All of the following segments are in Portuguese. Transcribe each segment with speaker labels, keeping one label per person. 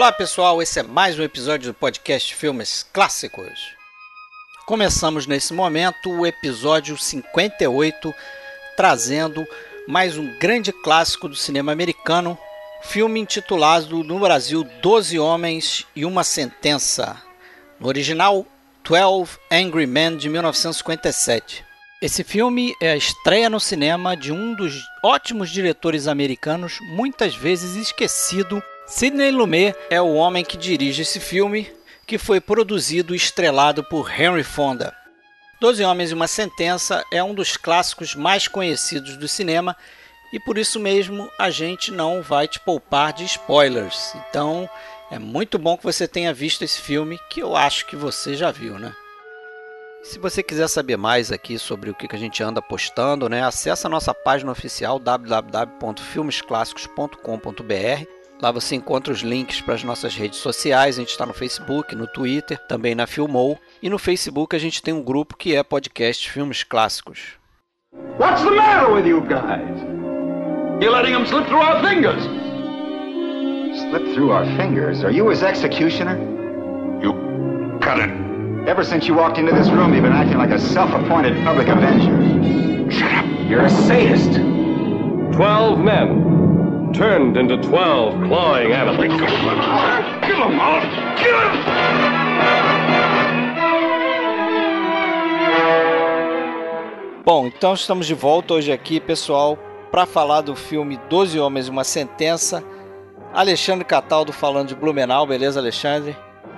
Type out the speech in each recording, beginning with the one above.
Speaker 1: Olá pessoal, esse é mais um episódio do podcast Filmes Clássicos. Começamos nesse momento o episódio 58, trazendo mais um grande clássico do cinema americano, filme intitulado no Brasil Doze Homens e uma Sentença. No original, 12 Angry Men de 1957. Esse filme é a estreia no cinema de um dos ótimos diretores americanos, muitas vezes esquecido. Sidney Lumet é o homem que dirige esse filme, que foi produzido e estrelado por Henry Fonda. Doze Homens e uma Sentença é um dos clássicos mais conhecidos do cinema e por isso mesmo a gente não vai te poupar de spoilers. Então é muito bom que você tenha visto esse filme, que eu acho que você já viu, né? Se você quiser saber mais aqui sobre o que a gente anda postando, né, acesse a nossa página oficial www.filmesclassicos.com.br Lá você encontra os links para as nossas redes sociais. A gente está no Facebook, no Twitter, também na Filmou. E no Facebook a gente tem um grupo que é podcast Filmes Clássicos. What's the matter with you guys? You're letting them slip through our fingers.
Speaker 2: Slip through our fingers? Are you his executioner?
Speaker 3: You cut it.
Speaker 2: Ever since you walked into this room, you've been acting like a self-appointed public avenger.
Speaker 3: Shut up.
Speaker 2: You're a sadist.
Speaker 4: Twelve men turned into 12 clawing animals.
Speaker 3: Kill them all! Kill them!
Speaker 1: Bom, então estamos de volta hoje aqui, pessoal, para falar do filme Doze Homens e uma Sentença. Alexandre Cataldo falando de Blumenau, beleza, Alexandre?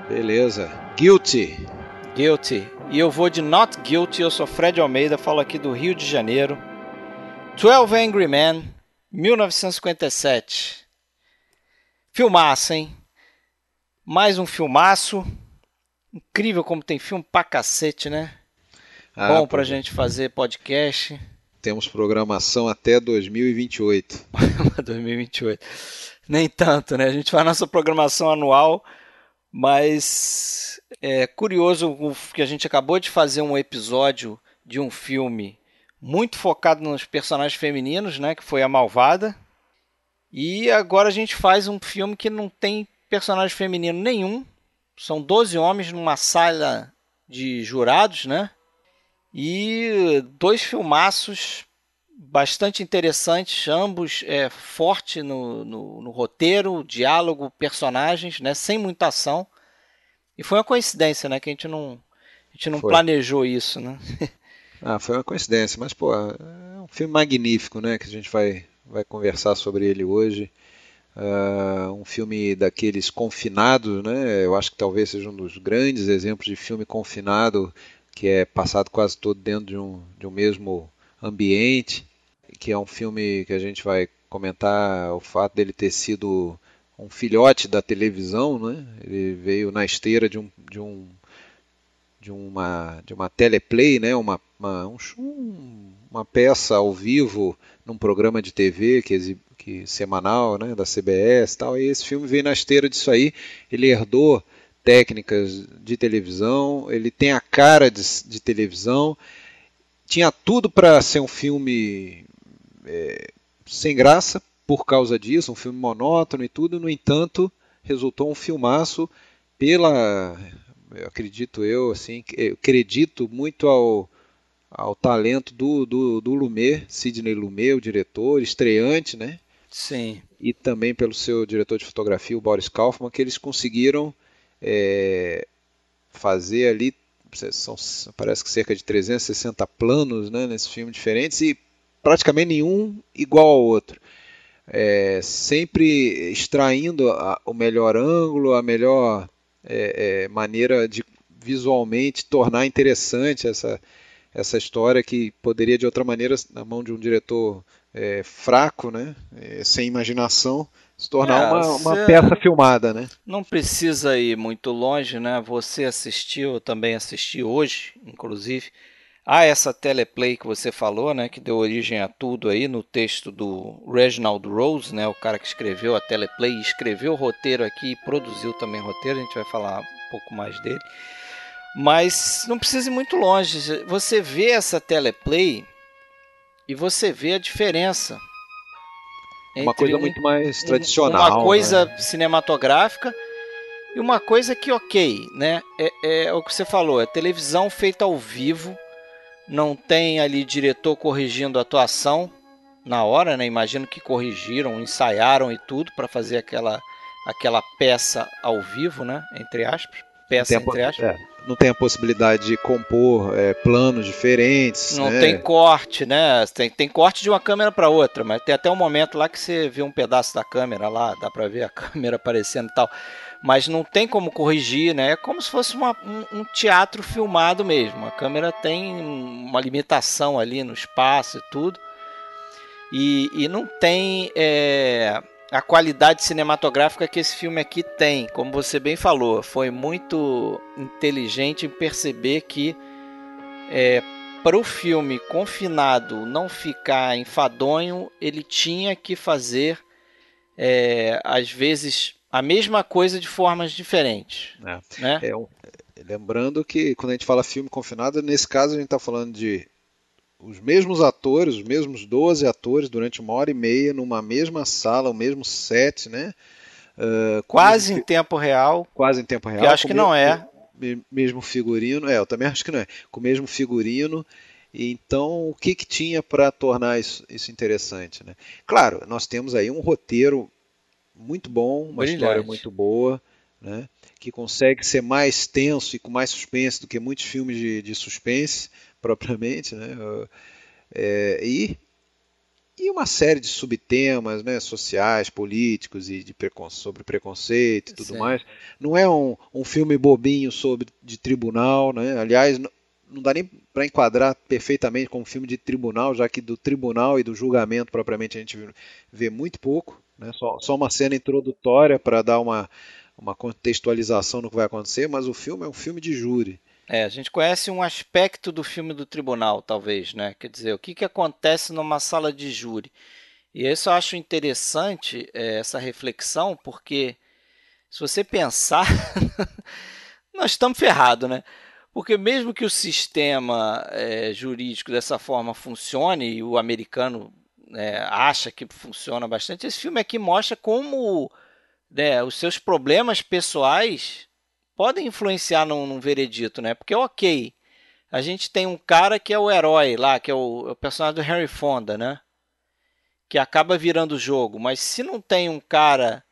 Speaker 5: Beleza. Guilty.
Speaker 1: Guilty. E eu vou de Not Guilty, eu sou Fred Almeida, falo aqui do Rio de Janeiro. 12 Angry Men, 1957. Filmaço, hein? Mais um filmaço. Incrível como tem filme pra cacete, né? Ah, Bom pra gente fazer podcast.
Speaker 5: Temos programação até 2028.
Speaker 1: 2028. Nem tanto, né? A gente faz nossa programação anual, mas é curioso que a gente acabou de fazer um episódio de um filme muito focado nos personagens femininos, né, que foi a Malvada. E agora a gente faz um filme que não tem personagem feminino nenhum. São 12 homens numa sala de jurados, né? E dois filmaços bastante interessantes, ambos é, forte no, no, no, roteiro, diálogo, personagens, né? Sem muita ação. E foi uma coincidência, né? Que a gente não, a gente não planejou isso, né?
Speaker 5: Ah, foi uma coincidência, mas pô, é um filme magnífico, né? Que a gente vai, vai conversar sobre ele hoje. Uh, um filme daqueles confinados, né? Eu acho que talvez seja um dos grandes exemplos de filme confinado que é passado quase todo dentro de um, de um mesmo ambiente, que é um filme que a gente vai comentar o fato dele ter sido um filhote da televisão, né? Ele veio na esteira de um, de um de uma, de uma teleplay, né? uma, uma, um, uma peça ao vivo num programa de TV que, que semanal né? da CBS tal. E esse filme veio na esteira disso aí. Ele herdou técnicas de televisão, ele tem a cara de, de televisão. Tinha tudo para ser um filme é, sem graça por causa disso, um filme monótono e tudo. No entanto, resultou um filmaço pela eu acredito eu, assim, eu acredito muito ao, ao talento do, do, do Lumet, Sidney Lumet, o diretor, estreante, né?
Speaker 1: Sim.
Speaker 5: E também pelo seu diretor de fotografia, o Boris Kaufman, que eles conseguiram é, fazer ali, são, parece que cerca de 360 planos né, nesse filme diferentes e praticamente nenhum igual ao outro. É, sempre extraindo a, o melhor ângulo, a melhor é, é, maneira de visualmente tornar interessante essa, essa história que poderia de outra maneira, na mão de um diretor é, fraco, né, é, sem imaginação, se tornar é, uma, uma peça filmada, né?
Speaker 1: Não precisa ir muito longe, né? Você assistiu, eu também assisti hoje, inclusive, a essa teleplay que você falou, né, que deu origem a tudo aí no texto do Reginald Rose, né, o cara que escreveu a teleplay, escreveu o roteiro aqui e produziu também o roteiro, a gente vai falar um pouco mais dele. Mas não precisa ir muito longe, você vê essa teleplay e você vê a diferença.
Speaker 5: Uma coisa um, muito mais tradicional.
Speaker 1: Uma coisa né? cinematográfica E uma coisa que, ok, né? É, é o que você falou, é televisão feita ao vivo, não tem ali diretor corrigindo a atuação na hora, né? Imagino que corrigiram, ensaiaram e tudo para fazer aquela, aquela peça ao vivo, né? Entre aspas. Peça entre aspas.
Speaker 5: É, não tem a possibilidade de compor é, planos diferentes.
Speaker 1: Não
Speaker 5: né?
Speaker 1: tem corte, né? Tem, tem corte de uma câmera para outra, mas tem até um momento lá que você vê um pedaço da câmera lá, dá para ver a câmera aparecendo e tal mas não tem como corrigir, né? É como se fosse uma, um, um, teatro filmado mesmo. A câmera tem uma limitação ali no espaço e tudo, e, e não tem é, a qualidade cinematográfica que esse filme aqui tem. Como você bem falou, foi muito inteligente em perceber que é, para o filme confinado não ficar enfadonho, ele tinha que fazer é, às vezes a mesma coisa de formas diferentes. É. Né?
Speaker 5: É um, lembrando que quando a gente fala filme confinado, nesse caso a gente está falando de os mesmos atores, os mesmos 12 atores durante uma hora e meia numa mesma sala, o mesmo set, né?
Speaker 1: Uh, quase em tempo real.
Speaker 5: Quase em tempo real.
Speaker 1: Eu acho que não é.
Speaker 5: Mesmo figurino, é, eu também acho que não é. Com o mesmo figurino. Então, o que, que tinha para tornar isso, isso interessante? Né? Claro, nós temos aí um roteiro muito bom, uma Brilhante. história muito boa, né? que consegue ser mais tenso e com mais suspense do que muitos filmes de, de suspense, propriamente. Né? É, e, e uma série de subtemas né, sociais, políticos e de precon sobre preconceito e tudo mais. Não é um, um filme bobinho sobre de tribunal, né? aliás, não, não dá nem para enquadrar perfeitamente como filme de tribunal, já que do tribunal e do julgamento propriamente a gente vê muito pouco. Né? Só, só uma cena introdutória para dar uma, uma contextualização no que vai acontecer, mas o filme é um filme de júri.
Speaker 1: É, a gente conhece um aspecto do filme do tribunal, talvez, né? Quer dizer, o que, que acontece numa sala de júri. E isso eu acho interessante, é, essa reflexão, porque se você pensar, nós estamos ferrados, né? Porque mesmo que o sistema é, jurídico dessa forma funcione, e o americano é, acha que funciona bastante, esse filme aqui mostra como né, os seus problemas pessoais podem influenciar num, num, veredito, né? Porque, ok, a gente tem um cara que é o herói lá, que é o, é o personagem do Henry Fonda, né? Que acaba virando o jogo, mas se não tem um cara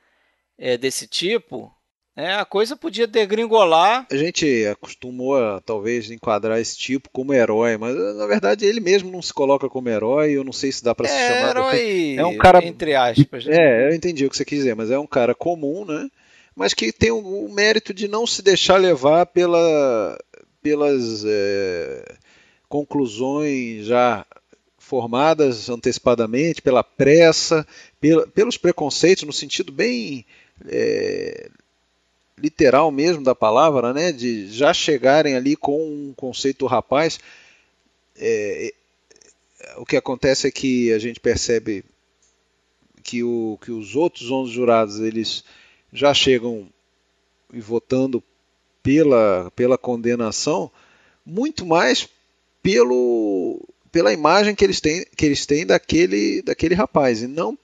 Speaker 1: é, desse tipo, é, a coisa podia degringolar.
Speaker 5: A gente acostumou a talvez enquadrar esse tipo como herói, mas na verdade ele mesmo não se coloca como herói. Eu não sei se dá para é, se chamar.
Speaker 1: Herói, é um cara entre aspas.
Speaker 5: Né? É, eu entendi o que você quis dizer, mas é um cara comum, né? Mas que tem o, mérito de não se deixar levar pela, pelas é, conclusões já formadas antecipadamente, pela pressa, pela, pelos preconceitos, no sentido bem é, literal mesmo da palavra, né, de já chegarem ali com um conceito rapaz. É, o que acontece é que a gente percebe que, o, que os outros 11 jurados eles já chegam e votando pela, pela condenação, muito mais pelo, pela imagem que eles têm, que eles têm daquele, daquele rapaz, e não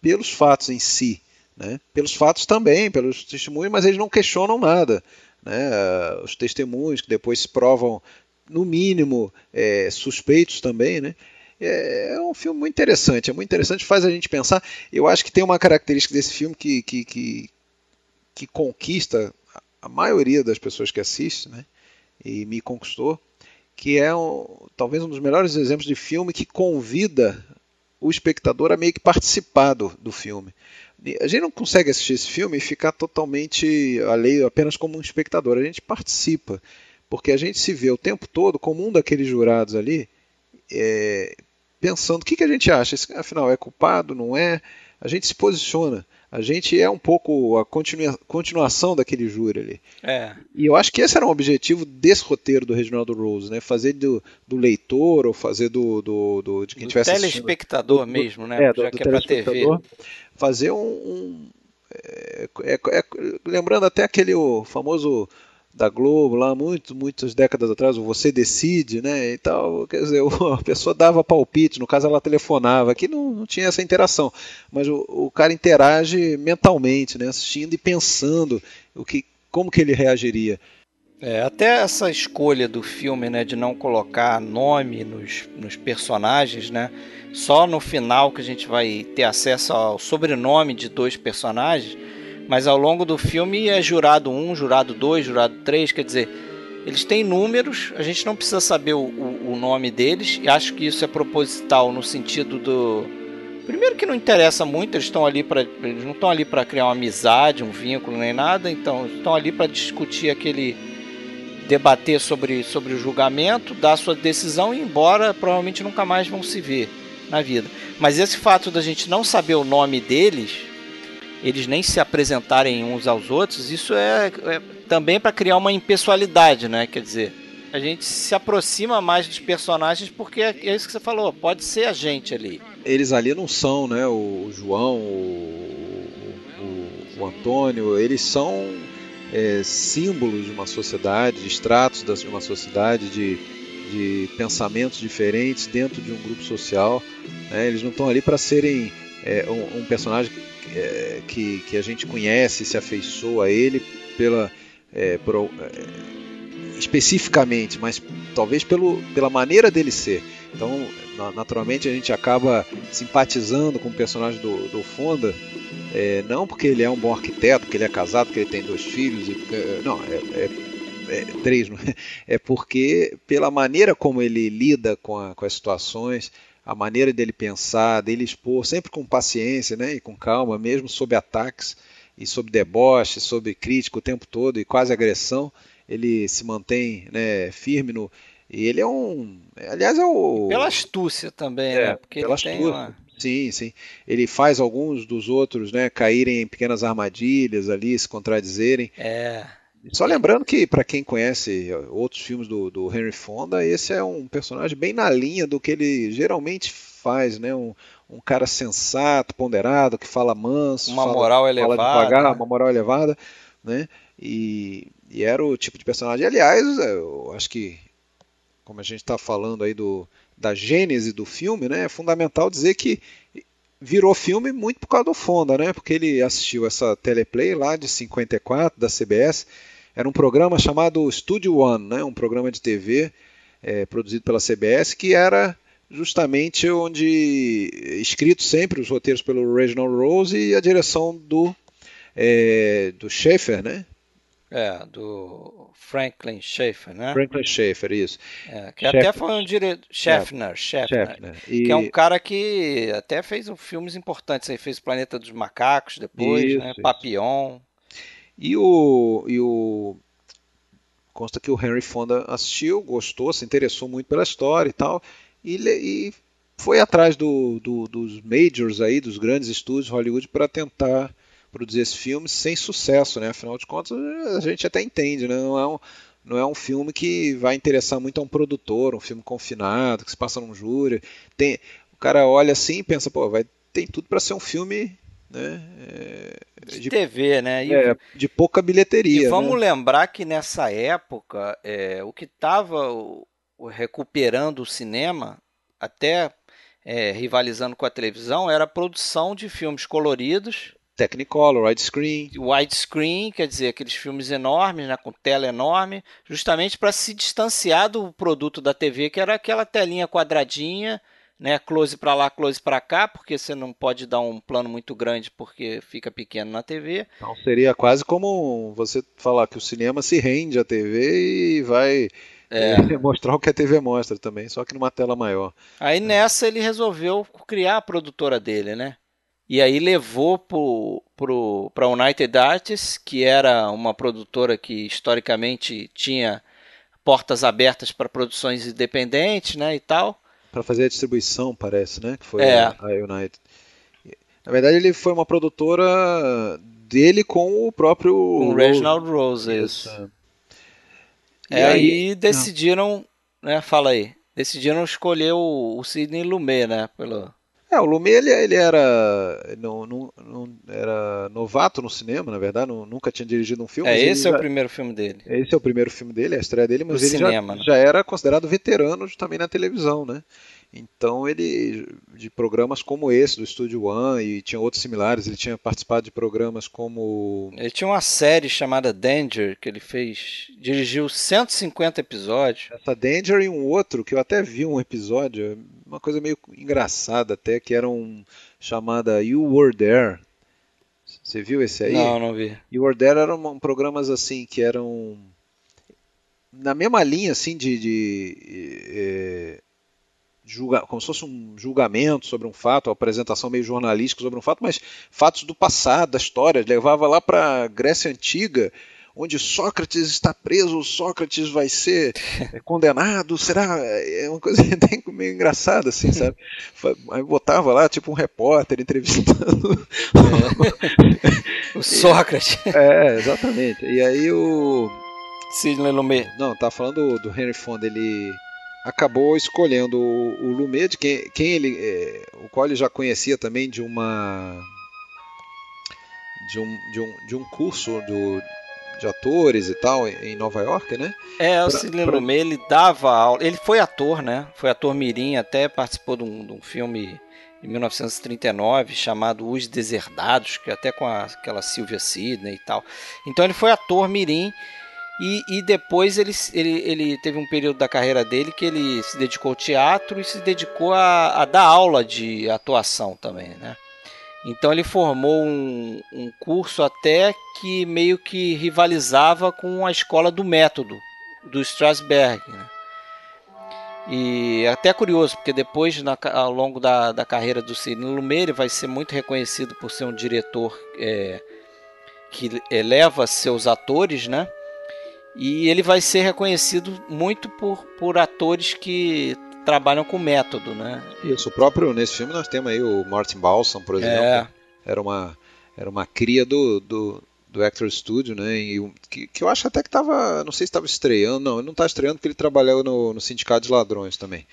Speaker 5: pelos fatos em si. Né? Pelos fatos também, pelos testemunhos, mas eles não questionam nada. Né? Os testemunhos que depois se provam, no mínimo, é, suspeitos também. Né? É, é um filme muito interessante, é muito interessante, faz a gente pensar. Eu acho que tem uma característica desse filme que, que, que, que conquista a maioria das pessoas que assistem, né? e me conquistou, que é um, talvez um dos melhores exemplos de filme que convida o espectador a meio que participar do, do filme. A gente não consegue assistir esse filme e ficar totalmente alheio apenas como um espectador. A gente participa, porque a gente se vê o tempo todo como um daqueles jurados ali, é, pensando o que, que a gente acha. Afinal, é culpado? Não é? A gente se posiciona. A gente é um pouco a continua, continuação daquele júri ali.
Speaker 1: É.
Speaker 5: E eu acho que esse era um objetivo desse roteiro do Reginaldo Rose, né? Fazer do, do leitor ou fazer do, do, do de quem tivesse
Speaker 1: telespectador assistindo, mesmo, né?
Speaker 5: É, Já que é para TV. Fazer um, um é, é, é, lembrando até aquele o famoso da Globo lá muito, muitas décadas atrás, o Você Decide, né, e tal, quer dizer, a pessoa dava palpite, no caso ela telefonava, aqui não, não tinha essa interação, mas o, o cara interage mentalmente, né, assistindo e pensando o que como que ele reagiria.
Speaker 1: É, até essa escolha do filme, né, de não colocar nome nos, nos personagens, né, só no final que a gente vai ter acesso ao sobrenome de dois personagens, mas ao longo do filme é jurado 1, jurado 2, jurado 3, quer dizer, eles têm números, a gente não precisa saber o, o, o nome deles, e acho que isso é proposital no sentido do. Primeiro que não interessa muito, eles estão ali para eles não estão ali para criar uma amizade, um vínculo nem nada, então estão ali para discutir aquele debater sobre, sobre o julgamento, dar sua decisão e embora, provavelmente nunca mais vão se ver na vida. Mas esse fato da gente não saber o nome deles, eles nem se apresentarem uns aos outros, isso é, é também para criar uma impessoalidade, né? Quer dizer, a gente se aproxima mais dos personagens porque é, é isso que você falou, pode ser a gente ali.
Speaker 5: Eles ali não são, né? O João, o, o, o Antônio, eles são é, símbolos de uma sociedade, extratos de uma sociedade, de, de pensamentos diferentes dentro de um grupo social. Né? Eles não estão ali para serem é, um, um, personagem é, que, que a gente conhece, se afeiçoa a ele pela é, por, é, especificamente, mas talvez pelo, pela maneira dele ser. Então, naturalmente, a gente acaba simpatizando com o personagem do, do Fonda é, não porque ele é um bom arquiteto, porque ele é casado, porque ele tem dois filhos, porque, não, é, é, é, três, é? é porque pela maneira como ele lida com, a, com as situações, a maneira dele pensar, dele expor, sempre com paciência né, e com calma, mesmo sob ataques e sob deboche, sob crítica o tempo todo e quase agressão, ele se mantém né, firme no. E ele é um. Aliás, é o.
Speaker 1: Pela astúcia também, é, né?
Speaker 5: Porque pela astúcia. Uma... Sim, sim. Ele faz alguns dos outros né, caírem em pequenas armadilhas ali, se contradizerem.
Speaker 1: É.
Speaker 5: Só lembrando que, para quem conhece outros filmes do, do, Henry Fonda, esse é um personagem bem na linha do que ele geralmente faz, né? Um, um cara sensato, ponderado, que fala manso,
Speaker 1: uma
Speaker 5: fala,
Speaker 1: moral elevada,
Speaker 5: fala devagar, uma moral elevada, né? E, e, era o tipo de personagem. Aliás, eu acho que, como a gente está falando aí do, da gênese do filme, né, é fundamental dizer que virou filme muito por causa do Fonda, né? Porque ele assistiu essa teleplay lá de 54 da CBS. Era um programa chamado Studio One, né? Um programa de TV é, produzido pela CBS que era justamente onde escrito sempre os roteiros pelo Reginald Rose e a direção do é, do Schaefer, né?
Speaker 1: É, do Franklin Schaeffer, né?
Speaker 5: Franklin Schaeffer, isso.
Speaker 1: É, que até foi um diretor. Schaffner, é, Schaffner. Schaffner. E... Que é um cara que até fez um, filmes importantes. Ele fez Planeta dos Macacos depois, isso, né? Isso. Papillon.
Speaker 5: E o, e o. Consta que o Henry Fonda assistiu, gostou, se interessou muito pela história e tal. E, e foi atrás do, do, dos majors aí, dos grandes estúdios Hollywood, para tentar produzir esse filme sem sucesso, né? Afinal de contas, a gente até entende, né? Não é um, não é um filme que vai interessar muito a um produtor, um filme confinado, que se passa num júri. Tem, o cara olha assim e pensa, pô, vai, tem tudo para ser um filme né?
Speaker 1: É, de, de, TV, né?
Speaker 5: E, é, de pouca bilheteria.
Speaker 1: E vamos
Speaker 5: né?
Speaker 1: lembrar que nessa época é, o que estava recuperando o cinema, até é, rivalizando com a televisão, era a produção de filmes coloridos
Speaker 5: Technicolor, widescreen.
Speaker 1: Widescreen, quer dizer, aqueles filmes enormes, né, com tela enorme, justamente para se distanciar do produto da TV, que era aquela telinha quadradinha, né, close para lá, close para cá, porque você não pode dar um plano muito grande porque fica pequeno na TV.
Speaker 5: Então seria quase como você falar que o cinema se rende à TV e vai é. mostrar o que a TV mostra também, só que numa tela maior.
Speaker 1: Aí nessa ele resolveu criar a produtora dele, né? E aí levou para a United Artists, que era uma produtora que historicamente tinha portas abertas para produções independentes, né, e tal.
Speaker 5: Para fazer a distribuição, parece, né, que foi é. a United. Na verdade, ele foi uma produtora dele com o próprio
Speaker 1: com o Reginald Rose, isso. isso. É. E aí, aí decidiram, né, fala aí, decidiram escolher o, o Sidney Lumet, né, pelo
Speaker 5: É, o Lumet ele, ele era, não, não, não- era novato no cinema, na verdade, não- nunca tinha dirigido um filme.
Speaker 1: É, esse é o
Speaker 5: já-
Speaker 1: primeiro filme dele.
Speaker 5: Esse é o primeiro filme dele, é a estreia dele, mas ele
Speaker 1: cinema,
Speaker 5: já,
Speaker 1: né?
Speaker 5: já era considerado veterano também na televisão, né? Então ele, de programas como esse, do Estúdio One, e tinha outros similares, ele tinha participado de programas como...
Speaker 1: Ele tinha uma série chamada Danger que ele fez, dirigiu 150 episódios.
Speaker 5: Essa Danger e um outro, que eu até vi um episódio, uma coisa meio engraçada até, que era um chamada You Were There. Você viu esse aí?
Speaker 1: Não, não vi.
Speaker 5: You Were There eram programas assim que eram na mesma linha assim de, de eh, julga, como se fosse um julgamento sobre um fato, uma apresentação meio jornalística sobre um fato, mas fatos do passado, da história, levava lá para Grécia antiga, onde Sócrates está preso, Sócrates vai ser eh, condenado, será? É uma coisa meio engraçada assim, sabe? Aí botava lá tipo um repórter entrevistando
Speaker 1: O Sócrates,
Speaker 5: É, exatamente. E aí o.
Speaker 1: Sidney Lumet.
Speaker 5: Não, tá falando do, do Henry Fonda, ele acabou escolhendo o, o Lumet, de quem, quem ele. é, o qual ele já conhecia também de uma. De um, de um, de um curso do, de atores e tal em Nova York, né?
Speaker 1: É, o Sidney
Speaker 5: pra-
Speaker 1: Lumet, ele dava aula. Ele foi ator, né? Foi ator mirim, até participou de um, de um filme em 1939 chamado Os Deserdados, que é até com a- aquela Sylvia Sidney e tal. Então ele foi ator mirim e, e depois ele, ele, ele teve um período da carreira dele que ele se dedicou ao teatro e se dedicou a, a dar aula de atuação também, né? Então ele formou um, um curso até que meio que rivalizava com a escola do método do Strasberg. Né? E é até curioso, porque depois, na ao longo da, da carreira do Sidney Lumet, ele vai ser muito reconhecido por ser um diretor é, que eleva seus atores, né? E ele vai ser reconhecido muito por, por atores que trabalham com método, né?
Speaker 5: Isso, o próprio nesse filme nós temos aí o Martin Balsam, por exemplo.
Speaker 1: É.
Speaker 5: Era uma era uma cria do, do, do Actor Studio, né? E, que, que eu acho até que estava, não sei se estava estreando, não, ele não está estreando porque ele trabalhou no, no Sindicato de Ladrões também.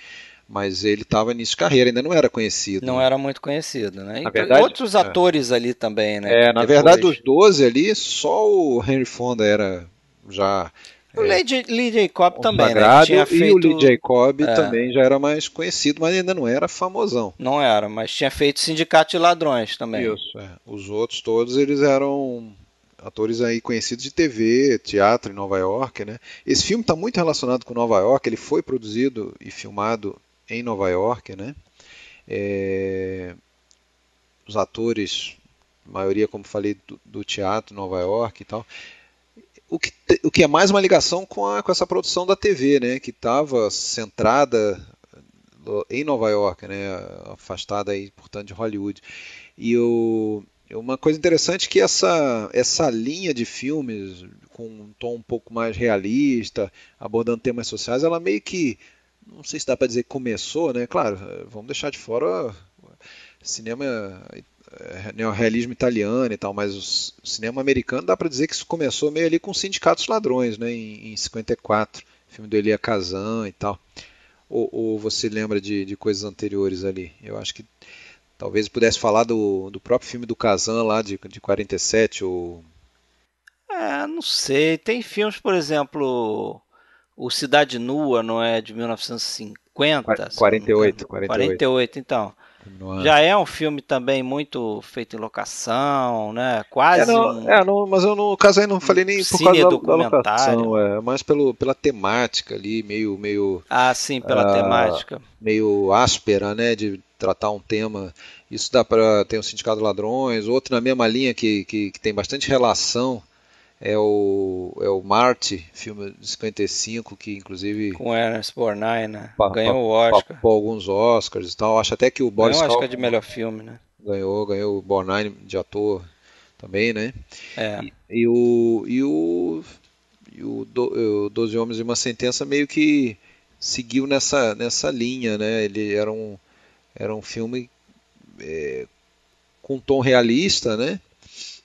Speaker 5: Mas ele estava início de carreira, ainda não era conhecido.
Speaker 1: Não
Speaker 5: né?
Speaker 1: era muito conhecido, né? E
Speaker 5: verdade,
Speaker 1: outros
Speaker 5: é.
Speaker 1: atores ali também, né?
Speaker 5: É, na
Speaker 1: Depois.
Speaker 5: verdade, dos 12 ali, só o Henry Fonda era já
Speaker 1: O Lee, J- Lee Jacob também, né? Tinha
Speaker 5: e o
Speaker 1: feito...
Speaker 5: Lee Jacob
Speaker 1: É.
Speaker 5: também já era mais conhecido, mas ainda não era famosão.
Speaker 1: Não era, mas tinha feito Sindicato de Ladrões também.
Speaker 5: Isso, é. Os outros todos eles eram atores aí conhecidos de TV, teatro em Nova York, né? Esse filme está muito relacionado com Nova York. Ele foi produzido e filmado em Nova York, né? É, Os atores, a maioria, como falei, do, do teatro em Nova York e tal. O que, o que é mais uma ligação com, a, com essa produção da TV, né? Que estava centrada em Nova York, né? Afastada aí, portanto, de Hollywood. E o, uma coisa interessante é que essa, essa linha de filmes com um tom um pouco mais realista, abordando temas sociais, ela meio que, não sei se dá para dizer que começou, né? Claro, vamos deixar de fora cinema neorrealismo italiano e tal, mas o cinema americano dá para dizer que isso começou meio ali com Sindicatos Ladrões, né? Em, em 54, filme do Elia Kazan e tal. Ou, ou você lembra de, de coisas anteriores ali? Eu acho que talvez pudesse falar do, do próprio filme do Kazan lá de, de 47, ou
Speaker 1: É, não sei. Tem filmes, por exemplo, o Cidade Nua, não é de 1950?
Speaker 5: Qua-
Speaker 1: se não me
Speaker 5: 48,
Speaker 1: engano.
Speaker 5: 48.
Speaker 1: 48, então.
Speaker 5: no
Speaker 1: Já é um filme também muito feito em locação, né? Quase
Speaker 5: É, não,
Speaker 1: um...
Speaker 5: é, não, mas eu no caso aí não falei nem por causa da, da locação, é, mas pelo, pela temática ali, meio, meio,
Speaker 1: Ah, sim, pela
Speaker 5: Ah,
Speaker 1: temática.
Speaker 5: meio áspera, né, de tratar um tema. Isso dá para ter o Sindicato de Ladrões, outro na mesma linha que, que, que tem bastante relação é o, é o Marty, filme de 55, que inclusive
Speaker 1: Com Ernest Borgnine, né?
Speaker 5: pa-
Speaker 1: Ganhou
Speaker 5: pa-
Speaker 1: o Oscar.
Speaker 5: papou alguns Oscars e tal. Acho até que o Boris
Speaker 1: Ganhou o Oscar de melhor filme, né?
Speaker 5: ganhou, ganhou o Borgnine de ator também, né?
Speaker 1: É.
Speaker 5: E o e o e o, do, o Doze Homens e uma Sentença meio que seguiu nessa nessa linha, né? Ele era um era um filme é, com tom realista, né?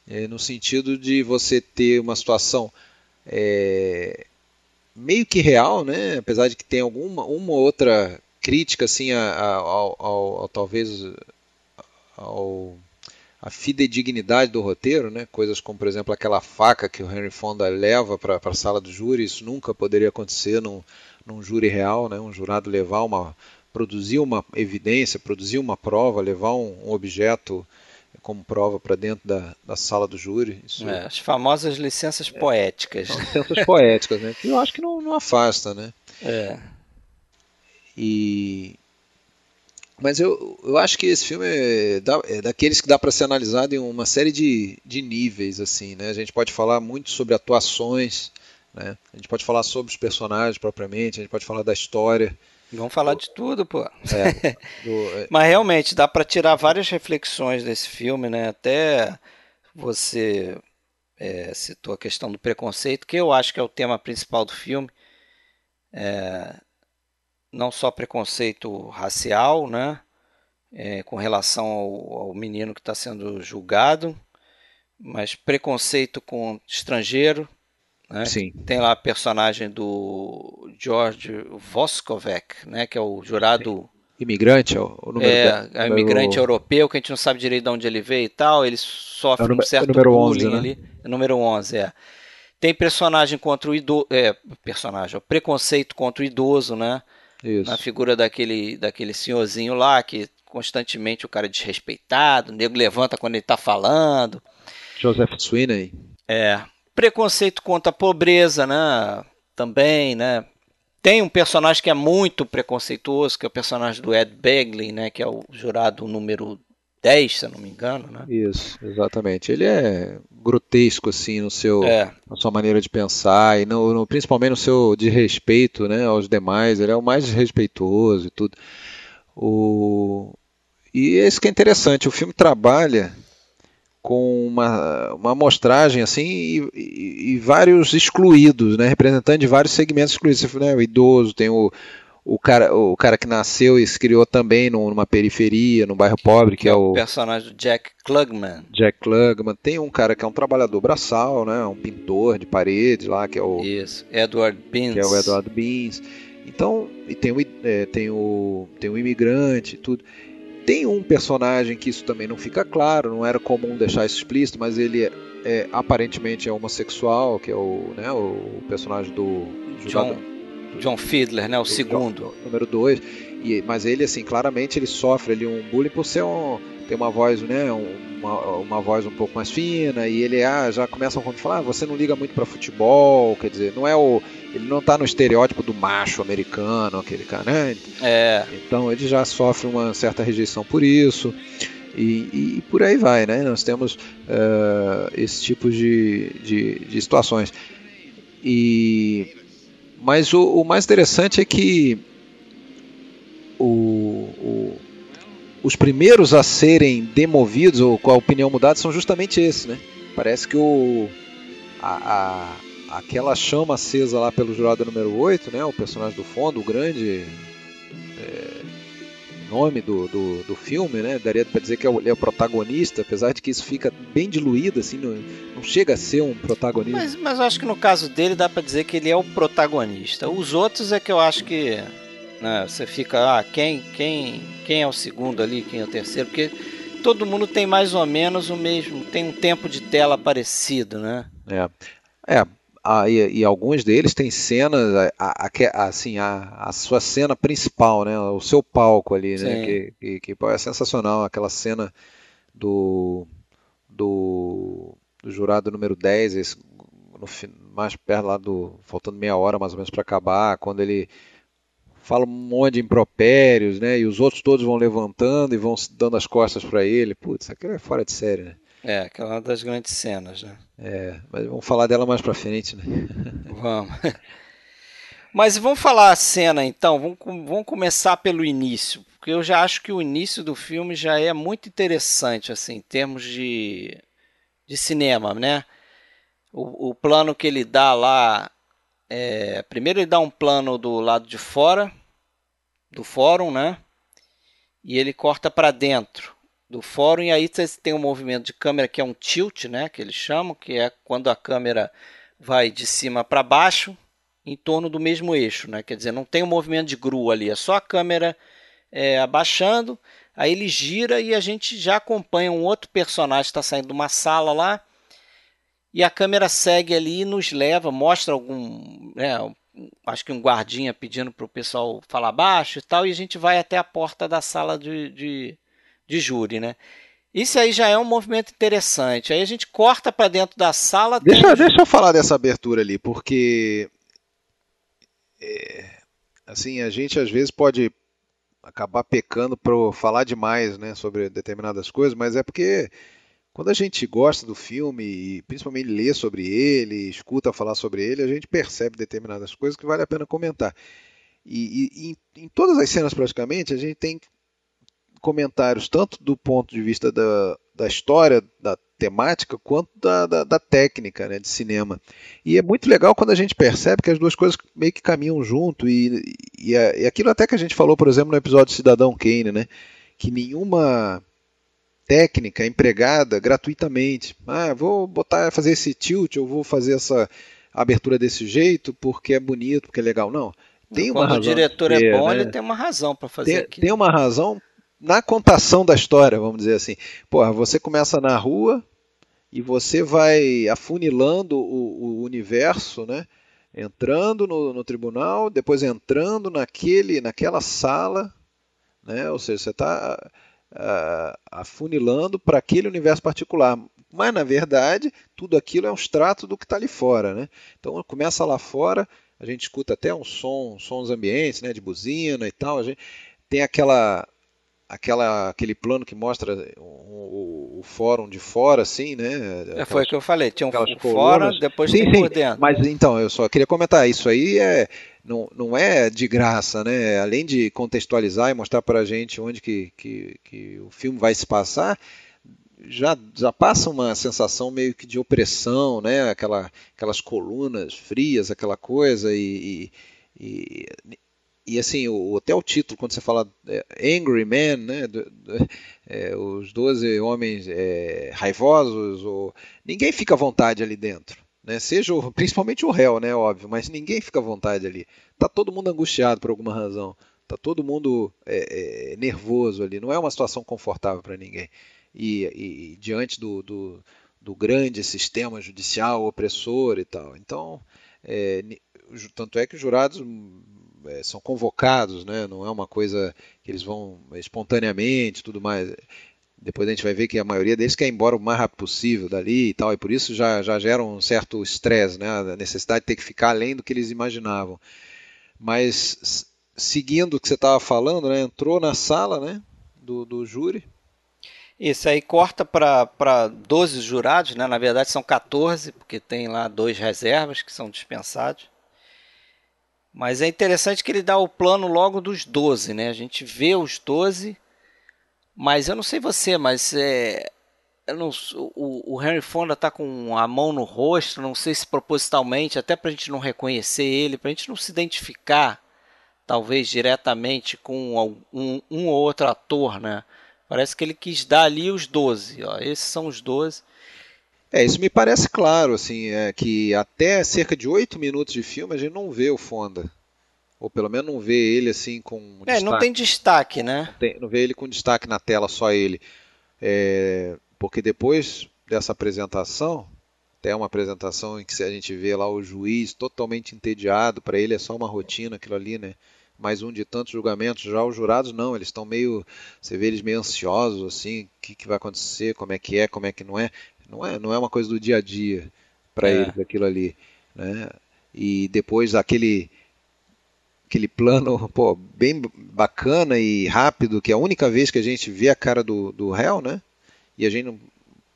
Speaker 5: É, no sentido de você ter uma situação é, meio que real, né? Apesar de que tem alguma uma outra crítica assim a, a- ao, ao- ao talvez ao a fidedignidade do roteiro, né? coisas como, por exemplo, aquela faca que o Henry Fonda leva para a sala do júri, isso nunca poderia acontecer num, num júri real, né? um jurado levar uma, produzir uma evidência, produzir uma prova, levar um, um objeto como prova para dentro da, da, sala do júri.
Speaker 1: Isso... É, as famosas licenças é, poéticas.
Speaker 5: Licenças poéticas, né? Que eu acho que não, não afasta, né?
Speaker 1: É.
Speaker 5: E mas eu, eu acho que esse filme é, da, é daqueles que dá para ser analisado em uma série de, de níveis. assim, né? A gente pode falar muito sobre atuações, né? a gente pode falar sobre os personagens propriamente, a gente pode falar da história.
Speaker 1: Vamos falar de tudo, pô. É, do, é... Mas realmente dá para tirar várias reflexões desse filme, né? Até você é, citou a questão do preconceito, que eu acho que é o tema principal do filme. É, não só preconceito racial, né, é, com relação ao, ao menino que está sendo julgado, mas preconceito com estrangeiro. Né?
Speaker 5: Sim.
Speaker 1: Tem lá a personagem do George Voskovec, né, que é o jurado.
Speaker 5: Imigrante, é o número
Speaker 1: É, é imigrante número... europeu, que a gente não sabe direito de onde ele veio e tal. Ele sofre é número, um certo é
Speaker 5: número
Speaker 1: bullying
Speaker 5: 11, né?
Speaker 1: ali. É número 11, é. Tem personagem contra o idoso. É, personagem, preconceito contra o idoso, né?
Speaker 5: Isso.
Speaker 1: na figura daquele, daquele senhorzinho lá, que constantemente o cara é desrespeitado, o nego levanta quando ele está falando.
Speaker 5: Joseph Sweeney.
Speaker 1: É. Preconceito contra a pobreza, né? Também, né? Tem um personagem que é muito preconceituoso, que é o personagem do Ed Begley, né? Que é o jurado número 10, se eu não me engano, né?
Speaker 5: Isso, exatamente. Ele é grotesco, assim, no seu, é. na sua maneira de pensar, e no, no, principalmente no seu desrespeito né, aos demais. Ele é o mais desrespeitoso e tudo. O... E esse que é interessante, o filme trabalha com uma, uma amostragem assim e, e, e vários excluídos, né, representando de vários segmentos excluídos. Né, o idoso, tem o, o cara, o cara que nasceu e se criou também numa periferia, num bairro pobre, que, é, é o,
Speaker 1: personagem do Jack Klugman.
Speaker 5: Jack Klugman. Tem um cara que é um trabalhador braçal, né? Um pintor de parede lá, que é o.
Speaker 1: Isso, Edward Beans.
Speaker 5: Que é o Edward Beans. Então, e tem o, é, tem o, tem o imigrante e tudo. Tem um personagem que isso também não fica claro, não era comum deixar isso explícito, mas ele é, é aparentemente é homossexual, que é o, né, o personagem do
Speaker 1: John, John Fiedler, né? O segundo. John,
Speaker 5: número 2. Mas ele, assim, claramente ele sofre ali um bullying por ser um. Tem uma voz, né? Uma, uma voz um pouco mais fina. E ele ah, já começa a falar: ah, você não liga muito para futebol. Quer dizer, não é o. Ele não tá no estereótipo do macho americano, aquele cara, né?
Speaker 1: É.
Speaker 5: Então ele já sofre uma certa rejeição por isso. E, e, por aí vai, né? Nós temos uh, esse tipo de, de, de situações. E mas o, o mais interessante é que o, o, os primeiros a serem demovidos ou com a opinião mudada são justamente esses, né? Parece que o, a, a, aquela chama acesa lá pelo jurado número 8, né? O personagem do fundo, o grande é, nome do, do, do, filme, né? Daria para dizer que é o, ele é o protagonista, apesar de que isso fica bem diluído, assim, não, não chega a ser um protagonista.
Speaker 1: Mas, mas eu acho que no caso dele dá para dizer que ele é o protagonista. Os outros é que eu acho que né, você fica, ah, quem, quem, quem é o segundo ali, quem é o terceiro, porque todo mundo tem mais ou menos o mesmo, tem um tempo de tela parecido, né?
Speaker 5: É. É, ah, e, e, alguns deles têm cenas, a, a, assim, a, a, sua cena principal, né? O seu palco ali, né? Que, que, que, é sensacional, aquela cena do, do, do jurado número 10, esse, no, mais perto lá do. faltando meia hora mais ou menos para acabar, quando ele fala um monte de impropérios, né? E os outros todos vão levantando e vão dando as costas para ele. Putz, aquilo é fora de série, né?
Speaker 1: É, aquela é uma das grandes cenas, né?
Speaker 5: É, mas vamos falar dela mais pra frente, né?
Speaker 1: Vamos. Mas vamos falar a cena então, vamos, vamos começar pelo início, porque eu já acho que o início do filme já é muito interessante, assim, em termos de, de cinema, né? O, o plano que ele dá lá, é, primeiro ele dá um plano do lado de fora do fórum, né? E ele corta para dentro do fórum e aí você tem um movimento de câmera que é um tilt, né, que eles chamam, que é quando a câmera vai de cima para baixo em torno do mesmo eixo, né? Quer dizer, não tem um movimento de grua ali, é só a câmera é, abaixando, Aí ele gira e a gente já acompanha um outro personagem que está saindo de uma sala lá. E a câmera segue ali e nos leva, mostra algum. Né, acho que um guardinha pedindo para o pessoal falar baixo e tal. E a gente vai até a porta da sala de, de, de júri, né? Isso aí já é um movimento interessante. Aí a gente corta para dentro da sala.
Speaker 5: Deixa, tem... deixa eu falar dessa abertura ali, porque. É, assim, a gente às vezes pode acabar pecando por falar demais né, sobre determinadas coisas, mas é porque quando a gente gosta do filme e principalmente lê sobre ele, escuta falar sobre ele, a gente percebe determinadas coisas que vale a pena comentar. E, e, e em todas as cenas praticamente a gente tem comentários tanto do ponto de vista da, da história, da temática, quanto da, da, da técnica né, de cinema. E é muito legal quando a gente percebe que as duas coisas meio que caminham junto. E, e, e aquilo até que a gente falou, por exemplo, no episódio Cidadão Kane, né, que nenhuma técnica é empregada gratuitamente. Ah, vou botar, fazer esse tilt, eu vou fazer essa abertura desse jeito porque é bonito, porque é legal. Não. Tem
Speaker 1: Quando
Speaker 5: uma razão
Speaker 1: o diretor é bom,
Speaker 5: né?
Speaker 1: ele tem uma razão para fazer
Speaker 5: tem,
Speaker 1: aquilo.
Speaker 5: Tem uma razão na contação da história, vamos dizer assim. Porra, você começa na rua e você vai afunilando o, o universo, né? Entrando no, no, tribunal, depois entrando naquele, naquela sala, né? Ou seja, você está uh, ah, afunilando para aquele universo particular. Mas na verdade, tudo aquilo é um extrato do que está ali fora, né? Então começa lá fora, a gente escuta até um som, sons ambientes, né? De buzina e tal. A gente tem aquela aquela, aquele plano que mostra o, o, o, fórum de fora, assim, né?
Speaker 1: Aquelas, é, foi o que eu falei, tinha um fora, depois
Speaker 5: sim,
Speaker 1: tem
Speaker 5: sim,
Speaker 1: por dentro.
Speaker 5: Mas então, eu só queria comentar, isso aí é, não, não é de graça, né? Além de contextualizar e mostrar para a gente onde que, que, que o filme vai se passar, já, já passa uma sensação meio que de opressão, né? Aquela, aquelas colunas frias, aquela coisa, e, e, e e assim, o, até o título, quando você fala é, Angry Man, né, é, os 12 homens é, raivosos, ou, ninguém fica à vontade ali dentro. Né, seja o, principalmente o réu, né, óbvio, mas ninguém fica à vontade ali. Tá todo mundo angustiado por alguma razão. Tá todo mundo é, é, nervoso ali. Não é uma situação confortável para ninguém. E, e, e diante do, do, do, grande sistema judicial opressor e tal. Então, é, tanto é que os jurados é, são convocados, né? não é uma coisa que eles vão espontaneamente tudo mais. Depois a gente vai ver que a maioria deles quer ir embora o mais rápido possível dali e tal, e por isso já, já gera um certo estresse, né? a necessidade de ter que ficar além do que eles imaginavam. Mas seguindo o que você estava falando, né? entrou na sala né? do, do júri.
Speaker 1: Isso aí corta para 12 jurados, né? na verdade são 14, porque tem lá dois reservas que são dispensados. Mas é interessante que ele dá o plano logo dos 12, né? A gente vê os 12, mas eu não sei você, mas é, não, o, o, Henry Fonda está com a mão no rosto, não sei se propositalmente, até para a gente não reconhecer ele, para a gente não se identificar, talvez diretamente com um, um, ou outro ator, né? Parece que ele quis dar ali os 12, ó, esses são os 12.
Speaker 5: É, isso me parece claro, assim, é que até cerca de oito minutos de filme a gente não vê o Fonda. Ou pelo menos não vê ele assim com.
Speaker 1: É, destaque. não tem destaque, né?
Speaker 5: Não, tem, não, vê ele com destaque na tela, só ele. É, porque depois dessa apresentação, até uma apresentação em que a gente vê lá o juiz totalmente entediado, para ele é só uma rotina aquilo ali, né? Mais um de tantos julgamentos. Já os jurados não, eles estão meio. Você vê eles meio ansiosos, assim, o que, que vai acontecer, como é que é, como é que não é. Não é, não é uma coisa do dia a dia para é. eles aquilo ali. Né? E depois aquele aquele plano pô, bem bacana e rápido, que é a única vez que a gente vê a cara do, do réu, né? E a gente não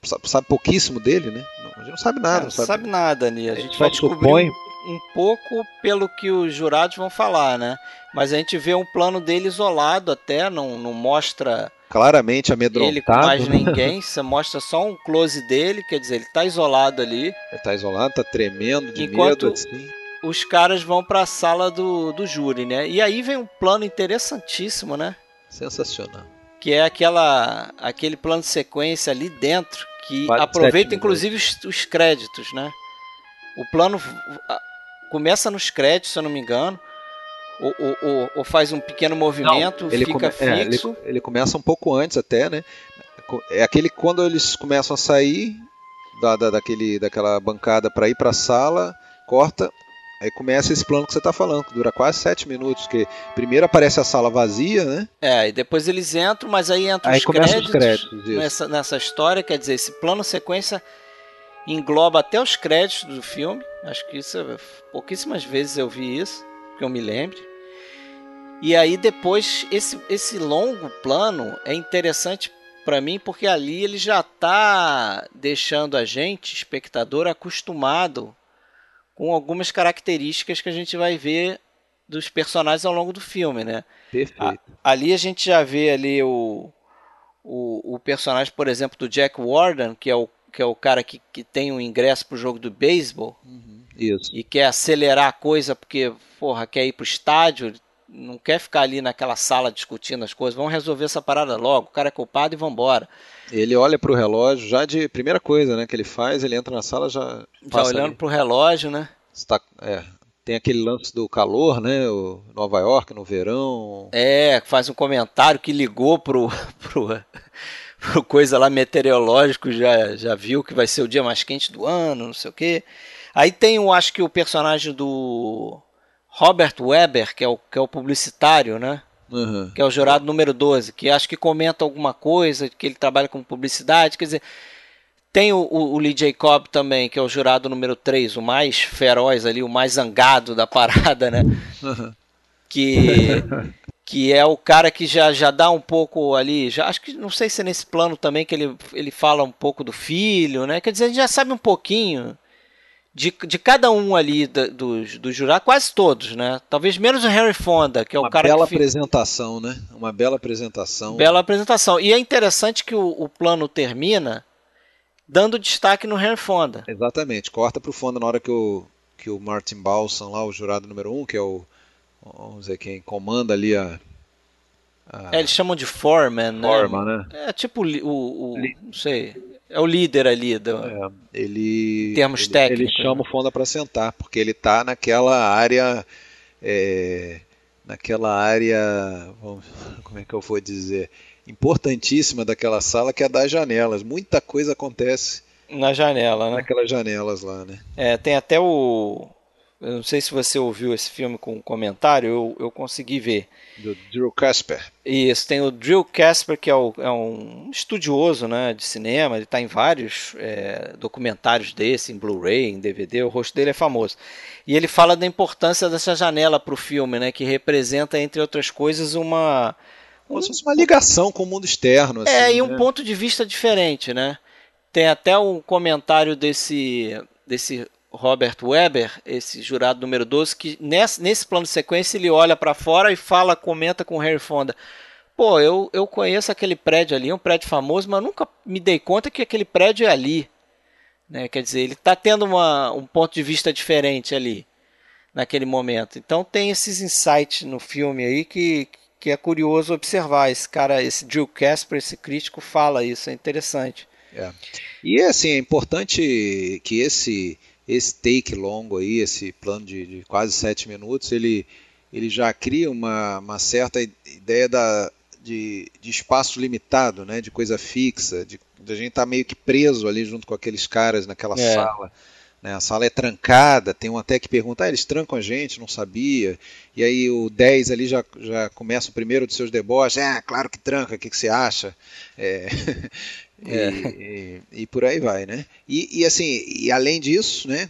Speaker 5: sabe, sabe pouquíssimo dele, né? Não, a gente não sabe nada. É,
Speaker 1: não
Speaker 5: sabe,
Speaker 1: sabe nada, ali. A gente vai descobrir supõe. um, um pouco pelo que os jurados vão falar, né? Mas a gente vê um plano dele isolado até, não, não mostra
Speaker 5: claramente amedrontado.
Speaker 1: Ele com mais ninguém, você mostra só um close dele, quer dizer, ele está isolado ali. Ele
Speaker 5: está isolado, está tremendo de Enquanto medo. Assim.
Speaker 1: Os caras vão para a sala do, do júri, né? E aí vem um plano interessantíssimo, né?
Speaker 5: Sensacional.
Speaker 1: Que é aquela, aquele plano de sequência ali dentro, que aproveita inclusive os, os créditos, né? O plano começa nos créditos, se eu não me engano. Ou, ou, ou, faz um pequeno movimento,
Speaker 5: ele
Speaker 1: fica
Speaker 5: come- é, ele-
Speaker 1: fixo.
Speaker 5: ele, começa um pouco antes até, né? É aquele quando eles começam a sair da, da- daquele, daquela bancada para ir para a sala, corta, aí começa esse plano que você está falando, que dura quase sete minutos, que primeiro aparece a sala vazia, né?
Speaker 1: É, e depois eles entram, mas aí entram
Speaker 5: Aí
Speaker 1: os créditos,
Speaker 5: os créditos,
Speaker 1: nessa, nessa história. Quer dizer, esse plano sequência engloba até os créditos do filme. Acho que isso é- pouquíssimas vezes eu vi isso, que eu me lembre. E aí depois esse, esse longo plano é interessante para mim porque ali ele já está deixando a gente, espectador, acostumado com algumas características que a gente vai ver dos personagens ao longo do filme, né?
Speaker 5: Perfeito.
Speaker 1: Ali a gente já vê ali o, o, o personagem, por exemplo, do Jack Warden, que é o, que é o cara que, que tem um ingresso pro jogo do beisebol
Speaker 5: Isso.
Speaker 1: e quer acelerar a coisa porque, porra, quer ir pro estádio, não quer ficar ali naquela sala discutindo as coisas, vamos resolver essa parada logo, o cara é culpado e vambora.
Speaker 5: Ele olha pro relógio, já de primeira coisa, né, que ele faz, ele entra na sala já
Speaker 1: Já olhando
Speaker 5: ali.
Speaker 1: pro relógio, né?
Speaker 5: Está- é, tem aquele lance do calor, né, o Nova York no verão.
Speaker 1: É, faz um comentário que ligou pro, pro, pro coisa lá meteorológico, já, já viu que vai ser o dia mais quente do ano, não sei o quê. Aí tem, eu acho que o personagem do Robert Weber, que é o, que é o publicitário, né?
Speaker 5: Uhum.
Speaker 1: Que é o jurado número 12, que acho que comenta alguma coisa, que ele trabalha com publicidade, quer dizer... Tem o, o, o Lee Jacob também, que é o jurado número 3, o mais feroz ali, o mais zangado da parada, né?
Speaker 5: Uhum.
Speaker 1: que que é o cara que já, já dá um pouco ali, já acho que não sei se é nesse plano também que ele, ele fala um pouco do filho, né? Quer dizer, a gente já sabe um pouquinho de, de cada um ali da- dos do jurados, quase todos, né? Talvez menos o Harry Fonda, que é
Speaker 5: Uma
Speaker 1: o cara
Speaker 5: bela
Speaker 1: que fica,
Speaker 5: apresentação, né? Uma bela apresentação.
Speaker 1: bela apresentação. E é interessante que o, o plano termina dando destaque no Harry Fonda.
Speaker 5: Exatamente. Corta pro fundo na hora que o que o Martin Balsam lá, o jurado número um, que é o vamos dizer quem comanda ali a,
Speaker 1: É, eles chamam de foreman, né?
Speaker 5: forma, né?
Speaker 1: É tipo o, o, o não sei, é o líder ali do,
Speaker 5: É, ele,
Speaker 1: Em termos
Speaker 5: ele,
Speaker 1: técnicos,
Speaker 5: ele chama o Fonda para sentar, porque ele tá naquela área, é, naquela área, vamos- como é que eu vou dizer, importantíssima daquela sala, que é das janelas. Muita coisa acontece
Speaker 1: na janela, né?
Speaker 5: naquelas janelas lá, né?
Speaker 1: É, tem até o. Eu não sei se você ouviu esse filme com comentário, eu, eu consegui ver.
Speaker 5: Do Drew Casper.
Speaker 1: Isso, tem o Drew Casper, que é, o- é um estudioso né, de cinema, ele está em vários é, documentários desse, em Blu-ray, em DVD, o rosto dele é famoso. E ele fala da importância dessa janela para o filme, né, que representa, entre outras coisas, uma.
Speaker 5: Fosse uma ligação com o mundo externo.
Speaker 1: É,
Speaker 5: assim,
Speaker 1: e um
Speaker 5: né?
Speaker 1: ponto de vista diferente, né? Tem até um comentário desse, desse Robert Weber, esse jurado número 12, que nesse, nesse plano de sequência ele olha para fora e fala, comenta com o Harry Fonda. Pô, eu, eu conheço aquele prédio ali, um prédio famoso, mas nunca me dei conta que aquele prédio é ali. Né? Quer dizer, ele está tendo uma, um ponto de vista diferente ali, naquele momento. Então tem esses insights no filme aí que, que é curioso observar. Esse cara, esse Drew Casper, esse crítico, fala isso, é interessante.
Speaker 5: É. E assim, é importante que esse esse take longo aí, esse plano de, de quase sete minutos, ele, ele já cria uma, uma certa ideia da, de, de espaço limitado, né, de coisa fixa, de, de a gente estar tá meio que preso ali junto com aqueles caras naquela
Speaker 1: É.
Speaker 5: sala. Né, a sala é trancada, tem um até que pergunta, ah, eles trancam a gente, não sabia. E aí o 10 ali já, já começa o primeiro dos seus deboches, ah, claro que tranca, o que, que você acha? É,
Speaker 1: É.
Speaker 5: e- e por aí vai, né? E, e assim, e além disso, né?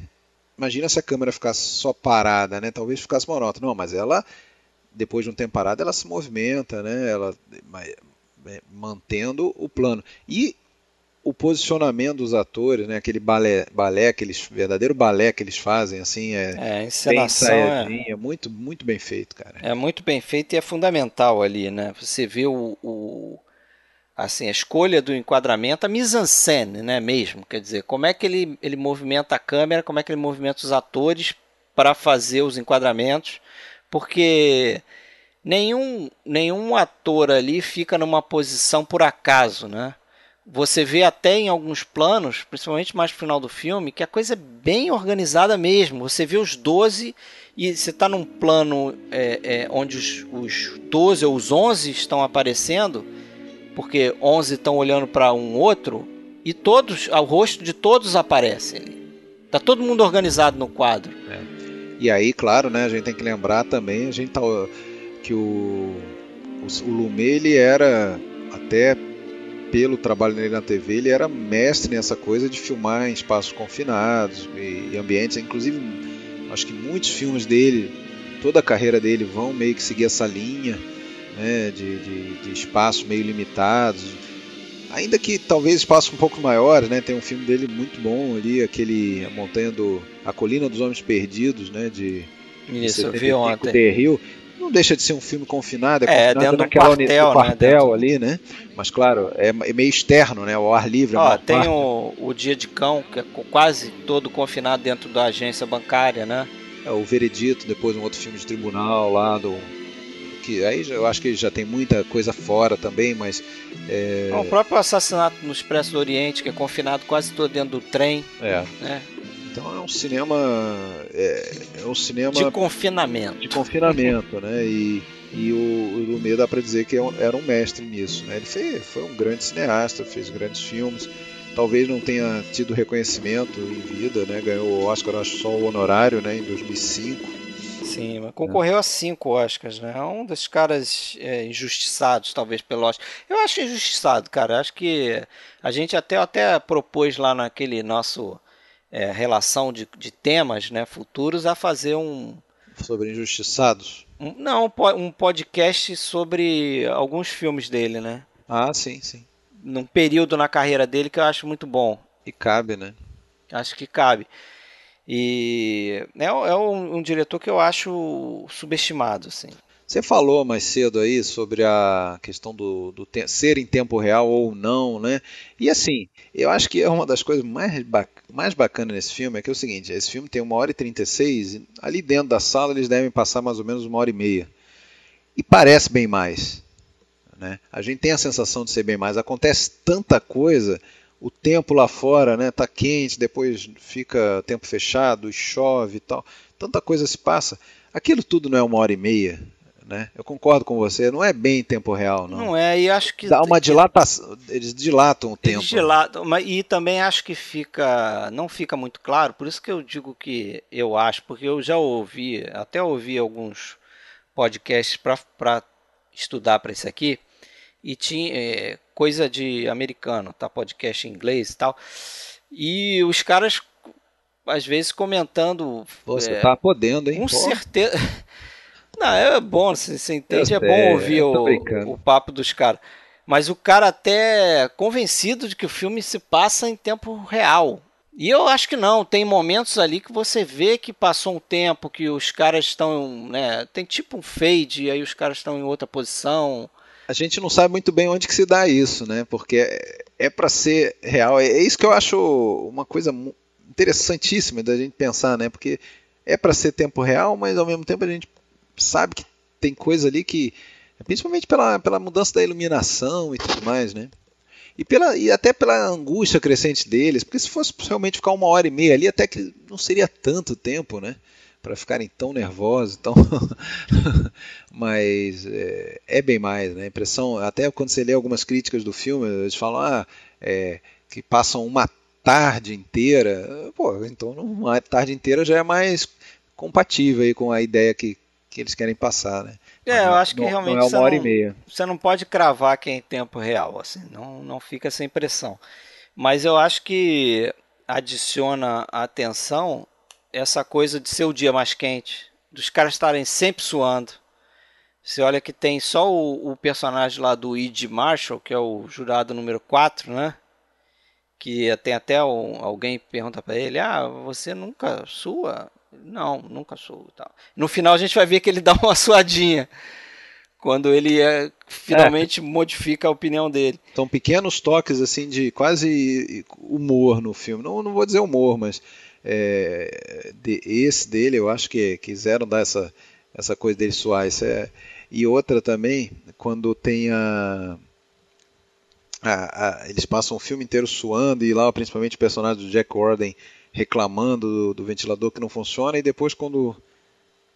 Speaker 5: Imagina se a câmera ficasse só parada, né? Talvez ficasse monótona. Não, mas ela, depois de um tempo parada, ela se movimenta, né? Ela é, mantendo o plano. E o posicionamento dos atores, né? Aquele balé, balé aqueles verdadeiro balé que eles fazem, assim, é,
Speaker 1: É, a
Speaker 5: bem
Speaker 1: encenação é,
Speaker 5: ensaiadinha, muito, muito bem feito, cara.
Speaker 1: é muito bem feita e é fundamental ali, né? Você vê o, o- assim, a escolha do enquadramento, a mise-en-scène, né, mesmo, quer dizer, como é que ele, ele movimenta a câmera, como é que ele movimenta os atores para fazer os enquadramentos, porque nenhum, nenhum ator ali fica numa posição por acaso, né? Você vê até em alguns planos, principalmente mais pro final do filme, que a coisa é bem organizada mesmo. Você vê os 12 e você está num plano é, é, onde os, os 12 ou os 11 estão aparecendo, porque 11 estão olhando para um outro, e todos, o rosto de todos aparece ali. Tá todo mundo organizado no quadro.
Speaker 5: É. E aí, claro, né, a gente tem que lembrar também, a gente tá, que o, o, o Lumet, ele era até pelo trabalho dele na TV, ele era mestre nessa coisa de filmar em espaços confinados e, ambientes. Inclusive, acho que muitos filmes dele, toda a carreira dele, vão meio que seguir essa linha né, de, de, de espaços meio limitados. Ainda que talvez espaços um pouco maiores, né? Tem um filme dele muito bom ali, aquele A Montanha do. A Colina dos Homens Perdidos, né? De.
Speaker 1: Isso, eu vi ontem.
Speaker 5: The Hill não deixa de ser um filme confinado,
Speaker 1: é,
Speaker 5: é
Speaker 1: confinado naquela quartel,
Speaker 5: do quartel né, ali, né? Mas claro, é, é meio externo, né? O ar livre.
Speaker 1: Ó, tem o, o, Dia de Cão, que é quase todo confinado dentro da agência bancária, né?
Speaker 5: É, o Veredito, depois um outro filme de tribunal lá do que aí eu acho que já tem muita coisa fora também, mas
Speaker 1: é... o próprio assassinato no Expresso do Oriente, que é confinado quase todo dentro do trem,
Speaker 5: é.
Speaker 1: né?
Speaker 5: Então é um cinema. É, é um cinema.
Speaker 1: De confinamento.
Speaker 5: De confinamento, né? E, e o, o Lumet dá para dizer que é era um mestre nisso. Né? Ele fez, foi um grande cineasta, fez grandes filmes. Talvez não tenha tido reconhecimento em vida, né? Ganhou o Oscar, acho só o honorário, né? Em 2005.
Speaker 1: Sim, mas concorreu a cinco Oscars, né? É um dos caras é, injustiçados, talvez, pelo Oscar. Eu acho injustiçado, cara. Acho que a gente até, até propôs lá naquele nosso é, relação de, de temas né, futuros a fazer um.
Speaker 5: Sobre injustiçados?
Speaker 1: Um, não, um podcast sobre alguns filmes dele, né?
Speaker 5: Ah, sim, sim.
Speaker 1: Num período na carreira dele que eu acho muito bom.
Speaker 5: E cabe, né?
Speaker 1: Acho que cabe. E é, é um, um diretor que eu acho subestimado, assim.
Speaker 5: Você falou mais cedo aí sobre a questão do, do ser em tempo real ou não, né? E assim, eu acho que é uma das coisas mais, bac mais bacanas nesse filme é que é o seguinte: esse filme tem uma hora e 36, e ali dentro da sala eles devem passar mais ou menos uma hora e meia. E parece bem mais. Né? A gente tem a sensação de ser bem mais. Acontece tanta coisa, o tempo lá fora né, tá quente, depois fica tempo fechado, chove e tal. Tanta coisa se passa. Aquilo tudo não é uma hora e meia né? Eu concordo com você, não é bem em tempo real, não.
Speaker 1: Não é, e acho que.
Speaker 5: Dá uma dilatação, eles dilatam o tempo. Eles
Speaker 1: dilatam, mas, e também acho que fica. Não fica muito claro, por isso que eu digo que eu acho, porque eu já ouvi, até ouvi alguns podcasts para estudar para isso aqui, e tinha é, coisa de americano, tá? Podcast em inglês e tal. E os caras às vezes comentando.
Speaker 5: Você é, tá podendo, hein?
Speaker 1: Com certeza. Não, é bom, você, você entende, é bom ouvir o, o papo dos caras. Mas o cara até é convencido de que o filme se passa em tempo real. E eu acho que não, tem momentos ali que você vê que passou um tempo, que os caras estão, né, tem tipo um fade, e aí os caras estão em outra posição.
Speaker 5: A gente não sabe muito bem onde que se dá isso, né? Porque é, é para ser real. É, é isso que eu acho uma coisa interessantíssima da gente pensar, né? Porque é para ser tempo real, mas ao mesmo tempo a gente sabe que tem coisa ali que, principalmente pela, pela mudança da iluminação e tudo mais, né? E, pela, e até pela angústia crescente deles, porque se fosse realmente ficar uma hora e meia ali, até que não seria tanto tempo, né? Para ficarem tão nervosos, tão. Mas é, é, bem mais, né? A impressão, até quando você lê algumas críticas do filme, eles falam ah, é, que passam uma tarde inteira. Pô, então uma tarde inteira já é mais compatível aí com a ideia que, que eles querem passar, né?
Speaker 1: É, eu acho que
Speaker 5: não,
Speaker 1: realmente
Speaker 5: não é uma hora não, e meia.
Speaker 1: Você não pode cravar que é em tempo real, assim, não, não fica sem pressão. Mas eu acho que adiciona atenção essa coisa de ser o dia mais quente, dos caras estarem sempre suando. Você olha que tem só o, o personagem lá do Ed Marshall, que é o jurado número 4, né? Que tem até um, alguém pergunta para ele: Ah, você nunca sua? Não, nunca sou. Tal. No final a gente vai ver que ele dá uma suadinha quando ele é, finalmente é. modifica a opinião dele.
Speaker 5: São pequenos toques assim de quase humor no filme. Não, não vou dizer humor, mas é, de, esse dele eu acho que quiseram dar essa, essa coisa dele suar. Isso é, e outra também, quando tem a, a, a, eles passam o filme inteiro suando e lá principalmente o personagem do Jack Warden reclamando do, do, ventilador que não funciona e depois quando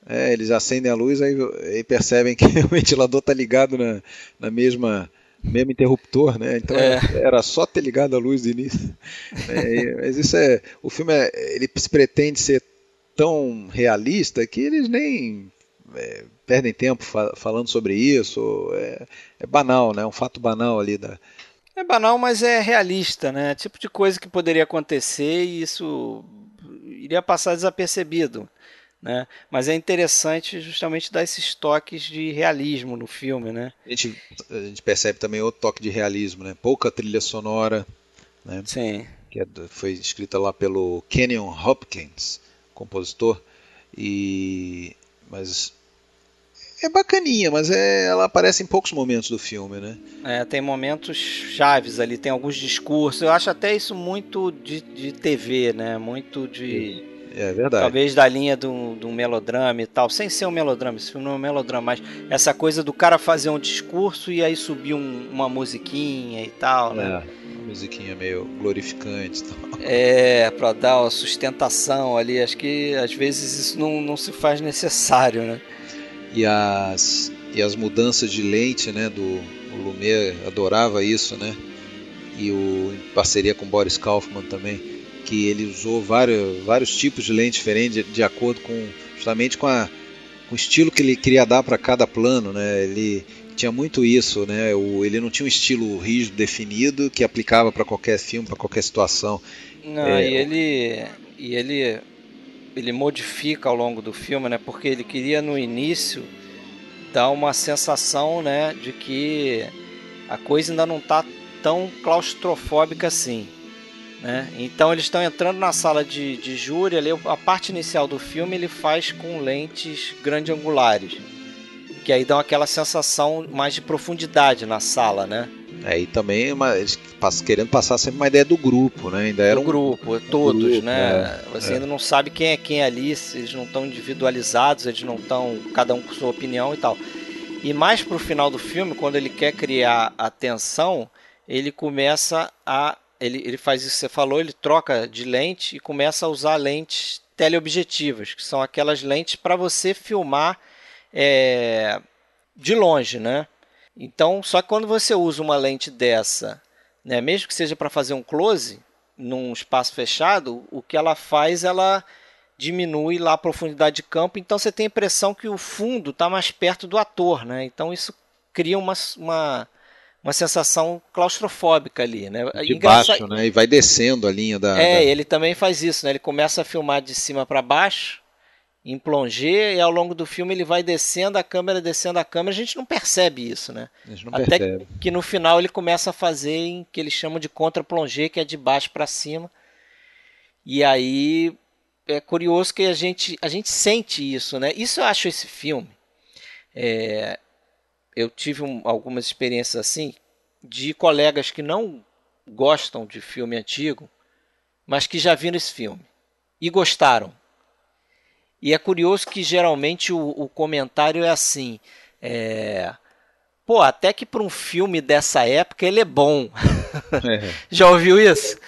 Speaker 5: É, eles acendem a luz aí, aí percebem que o ventilador está ligado na, na mesma mesmo interruptor, né? Então é. era só ter ligado a luz do início. É, mas isso é, o filme é, ele se pretende ser tão realista que eles nem é, perdem tempo fa falando sobre isso. É, é, banal, né? É um fato banal ali da.
Speaker 1: É banal, mas é realista, né? Tipo de coisa que poderia acontecer e isso iria passar desapercebido. Né? Mas é interessante justamente dar esses toques de realismo no filme, né?
Speaker 5: A gente, a gente percebe também outro toque de realismo, né? Pouca trilha sonora, né?
Speaker 1: Sim.
Speaker 5: Que é, foi escrita lá pelo Kenyon Hopkins, compositor, e mas é bacaninha, mas é, ela aparece em poucos momentos do filme, né?
Speaker 1: É, tem momentos chaves ali, tem alguns discursos. Eu acho até isso muito de, de TV, né? Muito de.
Speaker 5: É verdade.
Speaker 1: Talvez da linha do, do melodrama e tal. Sem ser um melodrama, esse filme não é um melodrama, mas essa coisa do cara fazer um discurso e aí subir um, uma musiquinha e tal, né?
Speaker 5: É, uma musiquinha meio glorificante e tal.
Speaker 1: É, pra dar uma sustentação ali. Acho que às vezes isso não, não se faz necessário, né?
Speaker 5: E as, e as mudanças de lente, né? Do, o Lumière adorava isso, né? E o, em parceria com Boris Kaufman também que ele usou vários, vários tipos de lente diferentes de, de acordo com justamente com, a, com o estilo que ele queria dar para cada plano, né? Ele tinha muito isso, né? O, ele não tinha um estilo rígido definido que aplicava para qualquer filme, para qualquer situação.
Speaker 1: Não, é, e ele e ele ele modifica ao longo do filme, né? Porque ele queria no início dar uma sensação, né, de que a coisa ainda não está tão claustrofóbica assim. Né? Então eles estão entrando na sala de, de júri, ali, a parte inicial do filme ele faz com lentes grande angulares, que aí dão aquela sensação mais de profundidade na sala, né?
Speaker 5: É, e também uma, eles querendo passar sempre uma ideia do grupo, né? Ainda era
Speaker 1: do um, grupo, todos, grupo, né? É, Você é. ainda não sabe quem é quem ali, eles não estão individualizados, eles não estão cada um com sua opinião e tal. E mais pro final do filme, quando ele quer criar a tensão, ele começa a ele, ele faz isso que você falou, ele troca de lente e começa a usar lentes teleobjetivas, que são aquelas lentes para você filmar é, de longe, né? Então, só que quando você usa uma lente dessa, né, mesmo que seja para fazer um close num espaço fechado, o que ela faz, ela diminui lá a profundidade de campo, então você tem a impressão que o fundo está mais perto do ator, né? Então isso cria uma, uma uma sensação claustrofóbica ali, né?
Speaker 5: De Engraça... baixo, né? E vai descendo a linha da.
Speaker 1: É,
Speaker 5: da...
Speaker 1: ele também faz isso, né? Ele começa a filmar de cima para baixo, em plongé, e ao longo do filme ele vai descendo a câmera, descendo a câmera. A gente não percebe isso, né?
Speaker 5: A gente não Até percebe.
Speaker 1: que no final ele começa a fazer em que eles chamam de contra-plongé, que é de baixo para cima. E aí é curioso que a gente, a gente sente isso, né? Isso eu acho esse filme. É, eu tive um, algumas experiências assim de colegas que não gostam de filme antigo, mas que já viram esse filme e gostaram. E é curioso que geralmente o, o comentário é assim: é, pô, até que para um filme dessa época ele é bom. É. já ouviu isso?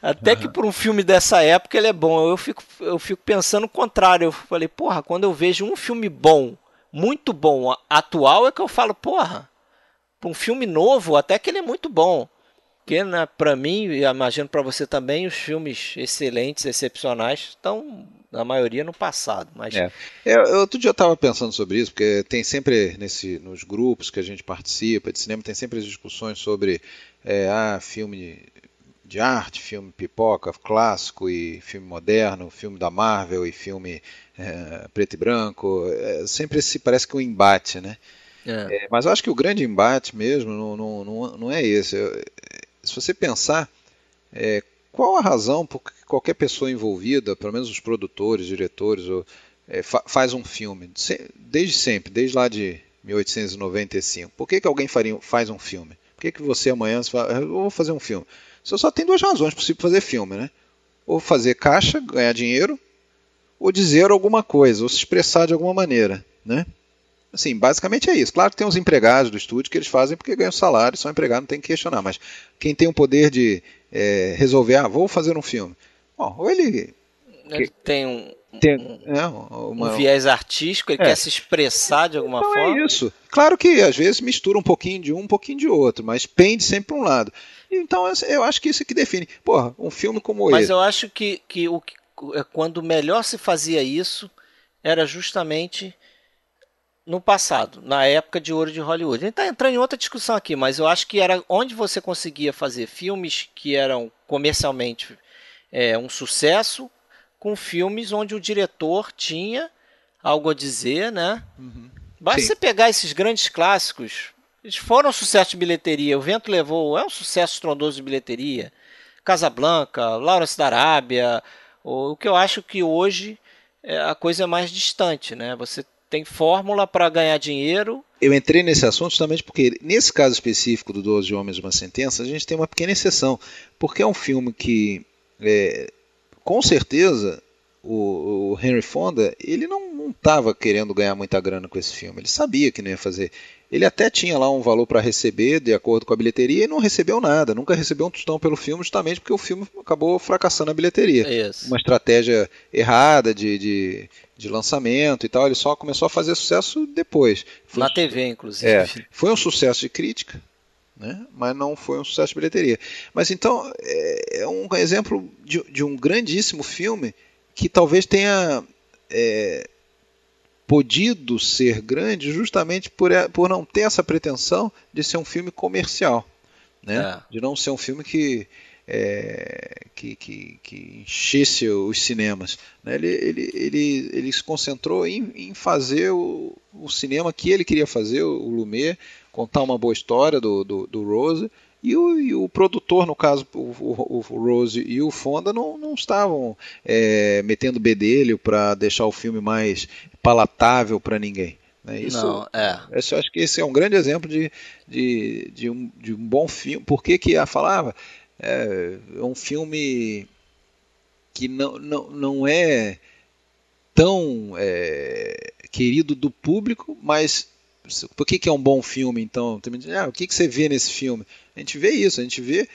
Speaker 1: Até que para um filme dessa época ele é bom. Eu fico, eu fico pensando o contrário. Eu falei, porra, quando eu vejo um filme bom muito bom atual é que eu falo, porra, um filme novo, até que ele é muito bom. Porque, né, para mim, e imagino para você também, os filmes excelentes, excepcionais, estão, na maioria, no passado. Mas...
Speaker 5: É. é outro dia eu estava pensando sobre isso, porque tem sempre, nesse, nos grupos que a gente participa de cinema, tem sempre as discussões sobre é, ah, filme de arte, filme pipoca, clássico e filme moderno, filme da Marvel e filme é, preto e branco. É, sempre se parece que um embate, né? É. É, mas eu acho que o grande embate mesmo não, não, não, não é esse. Se você pensar, é, qual a razão por que qualquer pessoa envolvida, pelo menos os produtores, diretores, ou, é, fa faz um filme? Desde sempre, desde lá de 1895. Por que, que alguém faria, faz um filme? Por que, que você amanhã fala, eu vou fazer um filme? Você só tem duas razões possíveis fazer filme, né? Ou fazer caixa, ganhar dinheiro, ou dizer alguma coisa, ou se expressar de alguma maneira, né? Assim, basicamente é isso. Claro que tem os empregados do estúdio que eles fazem porque ganham salário, são empregados, não tem que questionar. Mas quem tem o poder de é, resolver, ah, vou fazer um filme. Bom, ou ele
Speaker 1: Ele tem um,
Speaker 5: Tem,
Speaker 1: um,
Speaker 5: é,
Speaker 1: um
Speaker 5: uma,
Speaker 1: viés artístico, ele
Speaker 5: É.
Speaker 1: quer se expressar de alguma
Speaker 5: Então
Speaker 1: forma.
Speaker 5: é isso. Claro que às vezes mistura um pouquinho de um, um pouquinho de outro, mas pende sempre para um lado. Então eu acho que isso que define. Porra, um filme como
Speaker 1: Mas
Speaker 5: esse.
Speaker 1: eu acho que, que o que é quando melhor se fazia isso era justamente no passado, na época de ouro de Hollywood. A gente está entrando em outra discussão aqui, mas eu acho que era onde você conseguia fazer filmes que eram comercialmente é, um sucesso, com filmes onde o diretor tinha algo a dizer, né? Basta
Speaker 5: Sim.
Speaker 1: você pegar esses grandes clássicos, eles foram um sucesso de bilheteria. O Vento Levou é um sucesso estrondoso de bilheteria. Casablanca, Lawrence da Arábia. O que eu acho que hoje é, a coisa é mais distante, né? Você tem fórmula para ganhar dinheiro.
Speaker 5: Eu entrei nesse assunto justamente porque, nesse caso específico do 12 Homens uma Sentença, a gente tem uma pequena exceção. Porque é um filme que, é, com certeza, o, o Henry Fonda ele não estava querendo ganhar muita grana com esse filme. Ele sabia que não ia fazer. Ele até tinha lá um valor para receber, de acordo com a bilheteria, e não recebeu nada. Nunca recebeu um tostão pelo filme, justamente porque o filme acabou fracassando a bilheteria
Speaker 1: Isso.
Speaker 5: uma estratégia errada de, de, de lançamento e tal. Ele só começou a fazer sucesso depois. Foi
Speaker 1: Na
Speaker 5: um-
Speaker 1: TV, inclusive.
Speaker 5: é, foi um sucesso de crítica, né? mas não foi um sucesso de bilheteria. Mas então é, é um exemplo de, de um grandíssimo filme que talvez tenha é, podido ser grande justamente por, é- por não ter essa pretensão de ser um filme comercial, né?
Speaker 1: É.
Speaker 5: de não ser um filme que é, que, que, que enchesse os cinemas. né? Ele, ele, ele, ele se concentrou em, em fazer o, o cinema que ele queria fazer, o Lumet, contar uma boa história do, do, do Rose. E o, e o produtor, no caso, o, o, o Rose e o Fonda, não, não estavam é, metendo bedelho para deixar o filme mais palatável para ninguém. né? Isso,
Speaker 1: Não, é.
Speaker 5: esse- eu acho que esse é um grande exemplo de, de, de, um, de um bom filme. Por que, que a falava? É, é um filme que não, não, não é tão é, querido do público, mas por que, que é um bom filme então? Ah, o que, que você vê nesse filme? A gente vê isso, a gente vê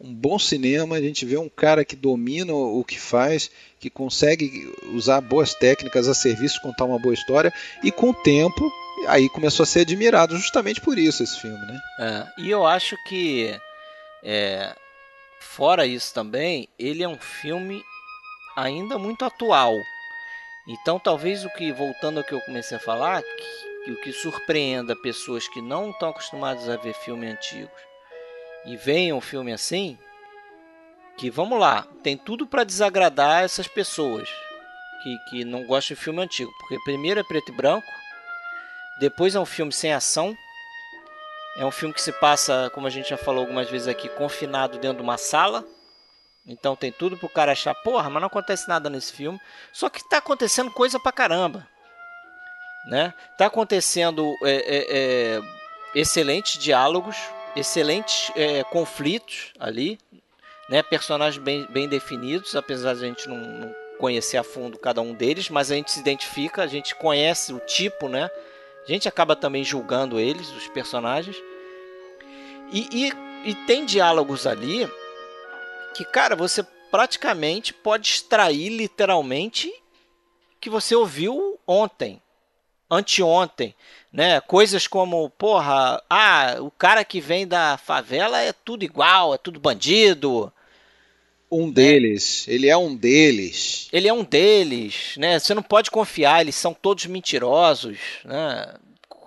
Speaker 5: um bom cinema, a gente vê um cara que domina o que faz, que consegue usar boas técnicas a serviço contar uma boa história, e com o tempo, aí começou a ser admirado justamente por isso esse filme, né?
Speaker 1: É, e eu acho que, é, fora isso também, ele é um filme ainda muito atual. Então, talvez o que, voltando ao que eu comecei a falar, que, que o que surpreenda pessoas que não estão acostumadas a ver filme antigos e veem um filme assim, que vamos lá, tem tudo para desagradar essas pessoas que, que não gostam de filme antigo, porque primeiro é preto e branco, depois é um filme sem ação, é um filme que se passa, como a gente já falou algumas vezes aqui, confinado dentro de uma sala. Então tem tudo pro cara achar, porra, mas não acontece nada nesse filme. Só que tá acontecendo coisa pra caramba. Né? Tá acontecendo é, é, é, excelentes diálogos, excelentes é, conflitos ali, né? Personagens bem, bem definidos, apesar de a gente não, não conhecer a fundo cada um deles, mas a gente se identifica, a gente conhece o tipo, né? A gente acaba também julgando eles, os personagens. E, e, e tem diálogos ali que, cara, você praticamente pode extrair literalmente que você ouviu ontem, anteontem, né? Coisas como, porra, ah, o cara que vem da favela é tudo igual, é tudo bandido.
Speaker 5: Um deles, ele é um deles.
Speaker 1: Ele é um deles, né? Você não pode confiar, eles são todos mentirosos, né?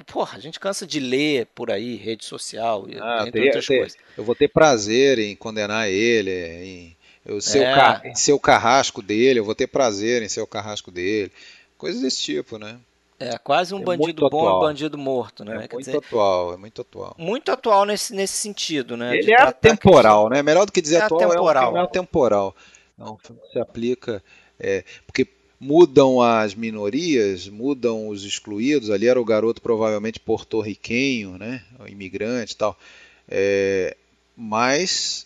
Speaker 1: Porra, a gente cansa de ler por aí, rede social,
Speaker 5: Ah,
Speaker 1: entre
Speaker 5: teria-
Speaker 1: outras
Speaker 5: ter-
Speaker 1: coisas.
Speaker 5: eu vou ter prazer em condenar ele, em eu ser,
Speaker 1: É.
Speaker 5: o ser o carrasco dele, eu vou ter prazer em ser o carrasco dele. Coisas desse tipo, né?
Speaker 1: É quase um
Speaker 5: É
Speaker 1: bandido bom
Speaker 5: atual.
Speaker 1: e bandido morto, né?
Speaker 5: é muito
Speaker 1: dizer,
Speaker 5: atual, é muito atual.
Speaker 1: muito atual nesse, nesse sentido, né?
Speaker 5: Ele
Speaker 1: De
Speaker 5: é
Speaker 1: tratar
Speaker 5: temporal, né? Melhor do que dizer
Speaker 1: É
Speaker 5: atual,
Speaker 1: atemporal.
Speaker 5: é um filme atemporal. É um filme que se aplica, é, porque mudam as minorias, mudam os excluídos. Ali era o garoto provavelmente porto-riquenho, né? O imigrante e tal. É, mas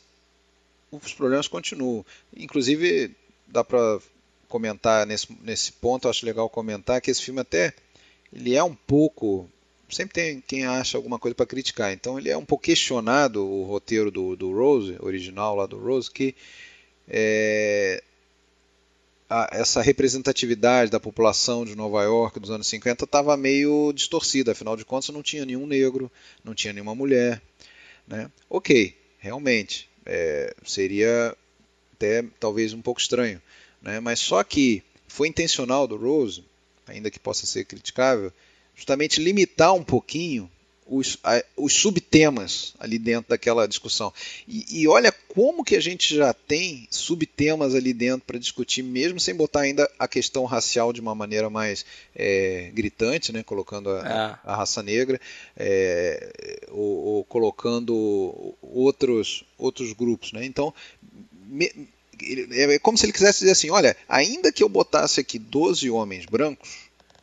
Speaker 5: os problemas continuam. Inclusive, dá para comentar nesse, nesse ponto, acho legal comentar que esse filme até ele é um pouco sempre tem quem acha alguma coisa para criticar. Então ele é um pouco questionado o roteiro do, do Rose, original lá do Rose, que é, a, essa representatividade da população de Nova York dos anos 50 estava meio distorcida, afinal de contas não tinha nenhum negro, não tinha nenhuma mulher. Né? Ok, realmente, é, seria até talvez um pouco estranho. Né? Mas só que foi intencional do Rose, ainda que possa ser criticável, justamente limitar um pouquinho os, a, os subtemas ali dentro daquela discussão. E, e, olha como que a gente já tem subtemas ali dentro para discutir, mesmo sem botar ainda a questão racial de uma maneira mais é, gritante, né, colocando a, é. a raça negra, é, ou, ou, colocando outros, outros grupos. Né? Então, me, é como se ele quisesse dizer assim: olha, ainda que eu botasse aqui 12 homens brancos,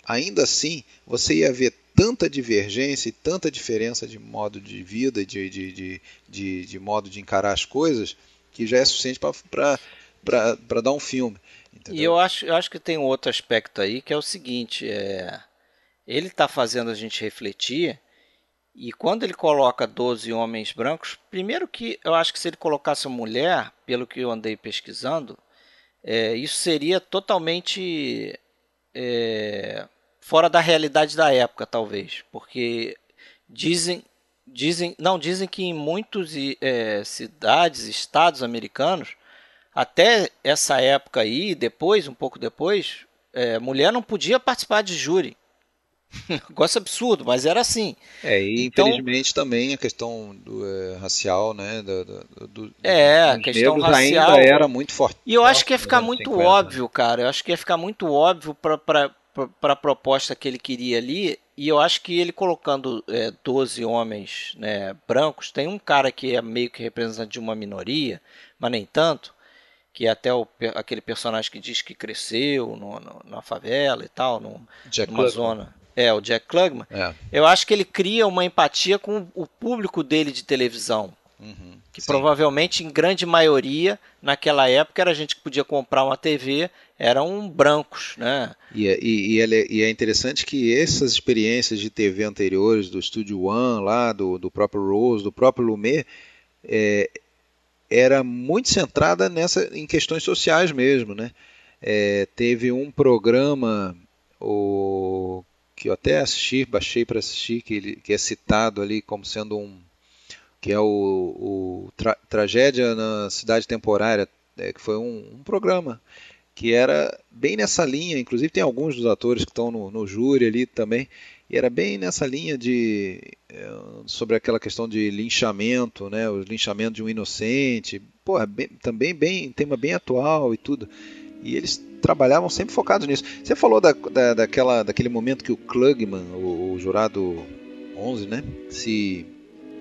Speaker 5: ainda assim você ia ver tanta divergência e tanta diferença de modo de vida, de, de, de, de, de modo de encarar as coisas, que já é suficiente para dar um filme.
Speaker 1: Entendeu? E eu acho, eu acho que tem um outro aspecto aí que é o seguinte: é, ele está fazendo a gente refletir. E quando ele coloca 12 homens brancos, primeiro que eu acho que se ele colocasse mulher, pelo que eu andei pesquisando, é, isso seria totalmente é, fora da realidade da época, talvez, porque dizem, dizem, não dizem que em muitas é, cidades, estados americanos, até essa época aí, depois, um pouco depois, é, mulher não podia participar de júri. Negócio absurdo, mas era assim.
Speaker 5: É, e então, infelizmente também a questão do, é, racial, né? Do, do, do
Speaker 1: é, a questão racial.
Speaker 5: ainda era muito forte.
Speaker 1: E eu acho que ia ficar muito óbvio, cara. Eu acho que ia ficar muito óbvio para para a proposta que ele queria ali, e eu acho que ele colocando é, 12 homens né, brancos, tem um cara que é meio que representante de uma minoria, mas nem tanto, que é até o, aquele personagem que diz que cresceu no, no, na favela e tal, no, numa zona. É, o Jack Klugman. É. Eu acho que ele cria uma empatia com o público dele de televisão. Uhum, que sim. provavelmente, em grande maioria, naquela época, era gente que podia comprar uma TV eram brancos, né?
Speaker 5: E, é, e, e, é, e, é, interessante que essas experiências de TV anteriores, do Studio One, lá, do, do próprio Rose, do próprio Lumet, é, era muito centrada nessa, em questões sociais mesmo, né? É, teve um programa o, que eu até assisti, baixei para assistir, que, ele, que é citado ali como sendo um que é o, o tra, Tragédia na Cidade Temporária, é, que foi um, um programa que era bem nessa linha, inclusive tem alguns dos atores que estão no, no júri ali também, e era bem nessa linha de é, sobre aquela questão de linchamento, né, o linchamento de um inocente, pô, é bem, também bem tema bem atual e tudo. E eles trabalhavam sempre focados nisso. Você falou da, da, daquela, daquele momento que o Klugman, o, o jurado 11, né, se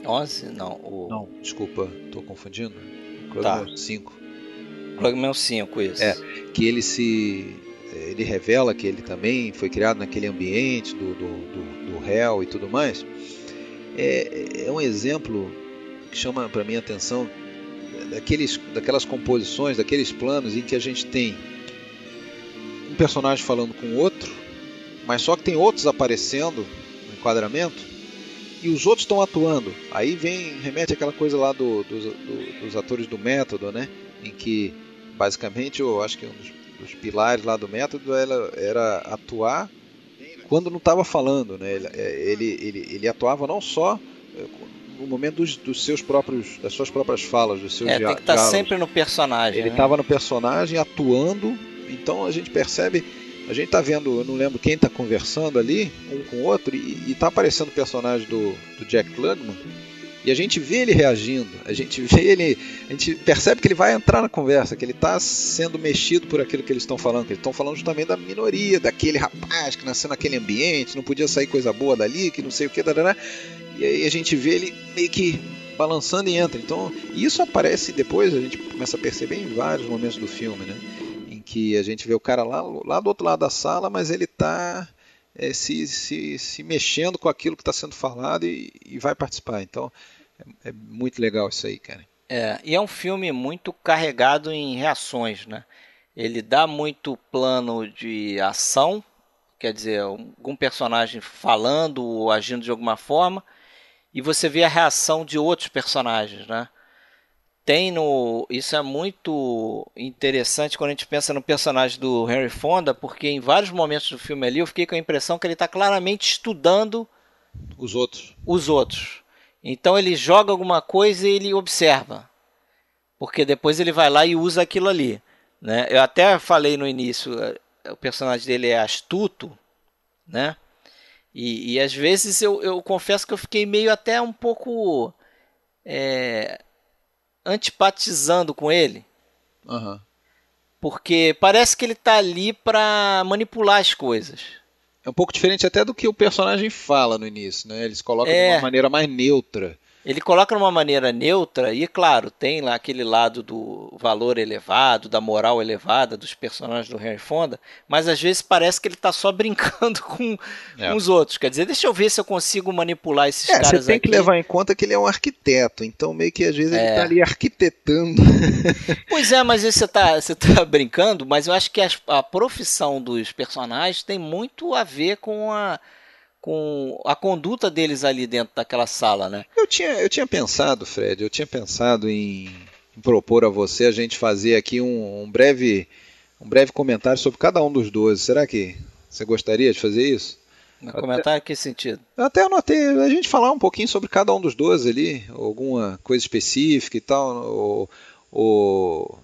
Speaker 1: 11? Não, o...
Speaker 5: Não, desculpa, estou confundindo. O Klugman tá. 5
Speaker 1: Flamengo 5, isso.
Speaker 5: É, que ele se. Ele revela que ele também foi criado naquele ambiente do, do, do, do réu e tudo mais. É, é um exemplo que chama para mim a atenção daqueles, daquelas composições, daqueles planos em que a gente tem um personagem falando com outro, mas só que tem outros aparecendo no enquadramento e os outros estão atuando. Aí vem, remete aquela coisa lá do, do, do, dos atores do método, né? Em que basicamente eu acho que um dos, dos pilares lá do método era, era atuar quando não estava falando, né? Ele, é, ele, ele, ele, atuava não só é, no momento dos, dos, seus próprios, das suas próprias falas, dos seus
Speaker 1: é, tem que estar tá sempre no personagem.
Speaker 5: Ele estava né? no personagem atuando, então a gente percebe, a gente está vendo, eu não lembro quem está conversando ali, um com o outro, e está aparecendo o personagem do, do Jack Klugman e a gente vê ele reagindo, a gente vê ele, a gente percebe que ele vai entrar na conversa, que ele está sendo mexido por aquilo que eles estão falando, que eles estão falando justamente da minoria, daquele rapaz que nasceu naquele ambiente, não podia sair coisa boa dali, que não sei o que, dará, e aí a gente vê ele meio que balançando e entra. Então, isso aparece depois, a gente começa a perceber em vários momentos do filme, né? Em que a gente vê o cara lá, lá do outro lado da sala, mas ele está é, se, se, se mexendo com aquilo que está sendo falado e, e, vai participar. Então é, é, muito legal isso aí, cara.
Speaker 1: É, e é um filme muito carregado em reações, né? Ele dá muito plano de ação, quer dizer, algum personagem falando ou agindo de alguma forma, e você vê a reação de outros personagens, né? tem no. Isso é muito interessante quando a gente pensa no personagem do Henry Fonda, porque em vários momentos do filme ali eu fiquei com a impressão que ele está claramente estudando
Speaker 5: Os outros.
Speaker 1: os outros. Então ele joga alguma coisa e ele observa. Porque depois ele vai lá e usa aquilo ali. Né? Eu até falei no início, eh, o personagem dele é astuto, né? E, e às vezes eu, eu confesso que eu fiquei meio até um pouco é, antipatizando com ele.
Speaker 5: Aham.
Speaker 1: Porque parece que ele tá ali para manipular as coisas.
Speaker 5: É um pouco diferente até do que o personagem fala no início, né? Eles colocam
Speaker 1: É.
Speaker 5: de uma maneira mais neutra.
Speaker 1: Ele coloca de uma maneira neutra e, claro, tem lá aquele lado do valor elevado, da moral elevada dos personagens do Henry Fonda, mas às vezes parece que ele está só brincando com,
Speaker 5: É.
Speaker 1: com os outros. Quer dizer, deixa eu ver se eu consigo manipular esses
Speaker 5: É, você
Speaker 1: caras
Speaker 5: tem
Speaker 1: aqui.
Speaker 5: que levar em conta que ele é um arquiteto, então meio que às vezes ele
Speaker 1: É.
Speaker 5: tá ali arquitetando.
Speaker 1: Pois é, mas você tá, você tá brincando, mas eu acho que as- a profissão dos personagens tem muito a ver com a, com a conduta deles ali dentro daquela sala, né?
Speaker 5: Eu tinha, eu tinha pensado, Fred, eu tinha pensado em, propor a você a gente fazer aqui um, um breve um breve comentário sobre cada um dos 12. Será que você gostaria de fazer isso?
Speaker 1: No comentário, que sentido?
Speaker 5: Eu até anotei a gente falar um pouquinho sobre cada um dos 12 ali, alguma coisa específica e tal, ou, ou-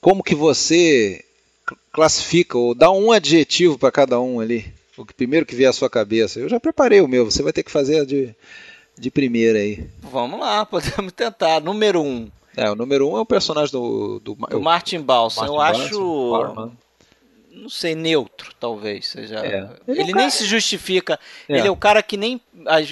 Speaker 5: como que você cl- classifica, ou dá um adjetivo para cada um ali, o que primeiro que vier à sua cabeça. Eu já preparei o meu, você vai ter que fazer a de, de primeira aí.
Speaker 1: Vamos lá, podemos tentar. Número um,
Speaker 5: É, o número um é o personagem do, do,
Speaker 1: o Martin Balsam. Eu
Speaker 5: Martin
Speaker 1: acho,
Speaker 5: Balsam,
Speaker 1: não sei, neutro, talvez seja.
Speaker 5: É.
Speaker 1: Ele,
Speaker 5: Ele é
Speaker 1: nem
Speaker 5: cara-
Speaker 1: se justifica.
Speaker 5: É.
Speaker 1: Ele é o cara que nem.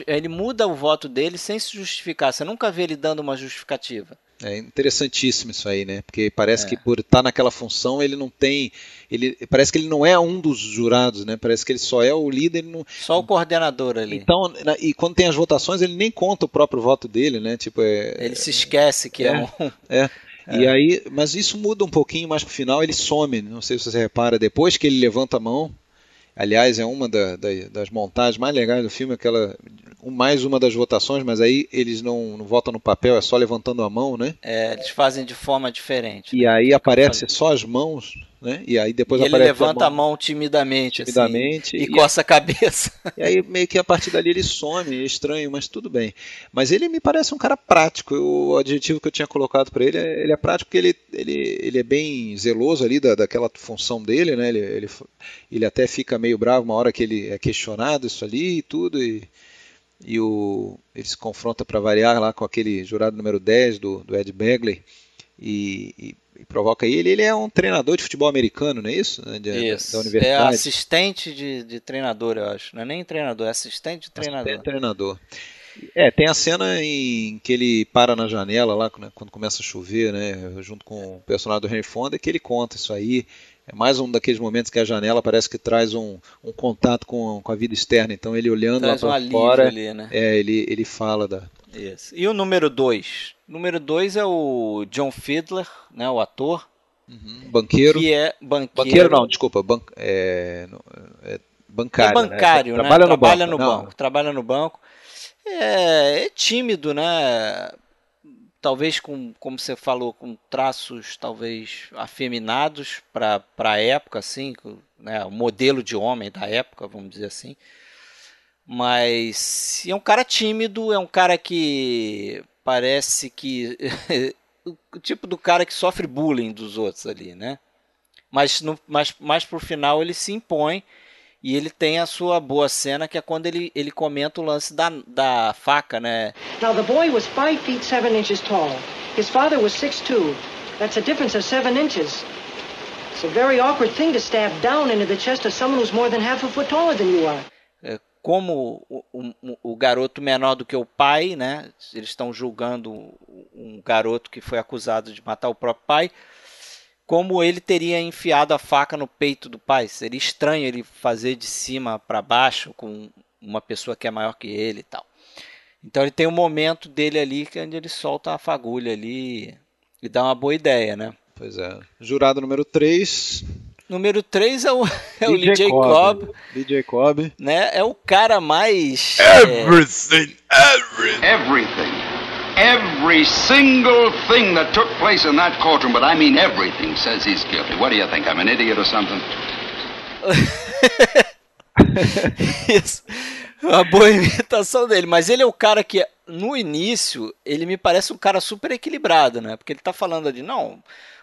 Speaker 1: Ele muda o voto dele sem se justificar. Você nunca vê ele dando uma justificativa.
Speaker 5: É interessantíssimo isso aí, né? Porque parece
Speaker 1: É.
Speaker 5: que por estar naquela função ele não tem, ele parece que ele não é um dos jurados, né? Parece que ele só é o líder. não-
Speaker 1: Só o coordenador ali.
Speaker 5: Então, na- e quando tem as votações ele nem conta o próprio voto dele, né? Tipo é,
Speaker 1: Ele se esquece que é,
Speaker 5: É.
Speaker 1: um.
Speaker 5: é. E aí, mas isso muda um pouquinho mais pro final, ele some. Não sei se você repara depois que ele levanta a mão. Aliás, é uma da- da- das montagens mais legais do filme, aquela mais uma das votações, mas aí eles não, não votam no papel, é só levantando a mão, né?
Speaker 1: É, eles fazem de forma diferente.
Speaker 5: E aí aparece só as mãos, né? E aí depois
Speaker 1: E ele levanta a mão timidamente, assim,
Speaker 5: timidamente
Speaker 1: e
Speaker 5: e-
Speaker 1: coça a cabeça.
Speaker 5: E aí meio que a partir dali ele some, é estranho, mas tudo bem. Mas ele me parece um cara prático. O adjetivo que eu tinha colocado para ele é ele é prático porque ele, ele, ele é bem zeloso ali da, daquela função dele, né? Ele, ele, ele até fica meio bravo uma hora que ele é questionado isso ali e tudo e e o, ele se confronta para variar lá com aquele jurado número 10 do, do Ed Begley e, e- e provoca ele. Ele é um treinador de futebol americano, não é isso? Né, de-
Speaker 1: Isso.
Speaker 5: Da
Speaker 1: É
Speaker 5: universidade.
Speaker 1: assistente de, de treinador, eu acho. Não é nem treinador, é assistente de treinador.
Speaker 5: É, treinador. É, tem a cena em que ele para na janela lá, né, quando começa a chover, né, junto com o personagem do Henry Fonda, que ele conta isso aí. É mais um daqueles momentos que a janela parece que traz um, um contato com, com a vida externa. Então ele olhando
Speaker 1: Traz um
Speaker 5: lá para
Speaker 1: alívio
Speaker 5: fora,
Speaker 1: ali, né?
Speaker 5: é, ele, ele fala da.
Speaker 1: Isso. E o número 2? Número 2 é o John Fiedler, né, o ator,
Speaker 5: Uhum, banqueiro.
Speaker 1: que é banqueiro.
Speaker 5: Banqueiro não, desculpa, ban, é, é bancário.
Speaker 1: é bancário, né?
Speaker 5: Trabalha no
Speaker 1: trabalha
Speaker 5: banco.
Speaker 1: no
Speaker 5: Não,
Speaker 1: banco. Trabalha no banco. É, é tímido, né? Talvez com, como você falou, com traços talvez afeminados para a época, assim, né? o modelo de homem da época, vamos dizer assim. Mas é um cara tímido, é um cara que parece que o tipo do cara que sofre bullying dos outros ali, né? Mas, no, mas mais pro final ele se impõe e ele tem a sua boa cena, que é quando ele, ele comenta o lance da, da faca, né?
Speaker 6: Now, the boy was five feet seven inches tall. His father was six two. That's a difference of seven inches. It's a very awkward thing to stab down into the chest of someone who's more than half a foot taller than you are.
Speaker 1: Como o, o, o garoto menor do que o pai, né? Eles estão julgando um garoto que foi acusado de matar o próprio pai. Como ele teria enfiado a faca no peito do pai? Seria estranho ele fazer de cima para baixo com uma pessoa que é maior que ele e tal. Então ele tem um momento dele ali que é ele solta a fagulha ali e dá uma boa ideia, né?
Speaker 5: Pois é. Jurado número 3.
Speaker 1: Número 3 é o, é o Lee Jacob,
Speaker 5: Lee Jacob.
Speaker 1: né? É o cara mais é,
Speaker 3: Everything, everything.
Speaker 2: Everything.
Speaker 3: Every single thing that took place in that courtroom, but I mean everything, says he's guilty. What do you think? I'm an idiot or something?
Speaker 1: Isso. Uma boa imitação dele. Mas ele é o cara que, no início, ele me parece um cara super equilibrado, né? Porque ele tá falando de, não,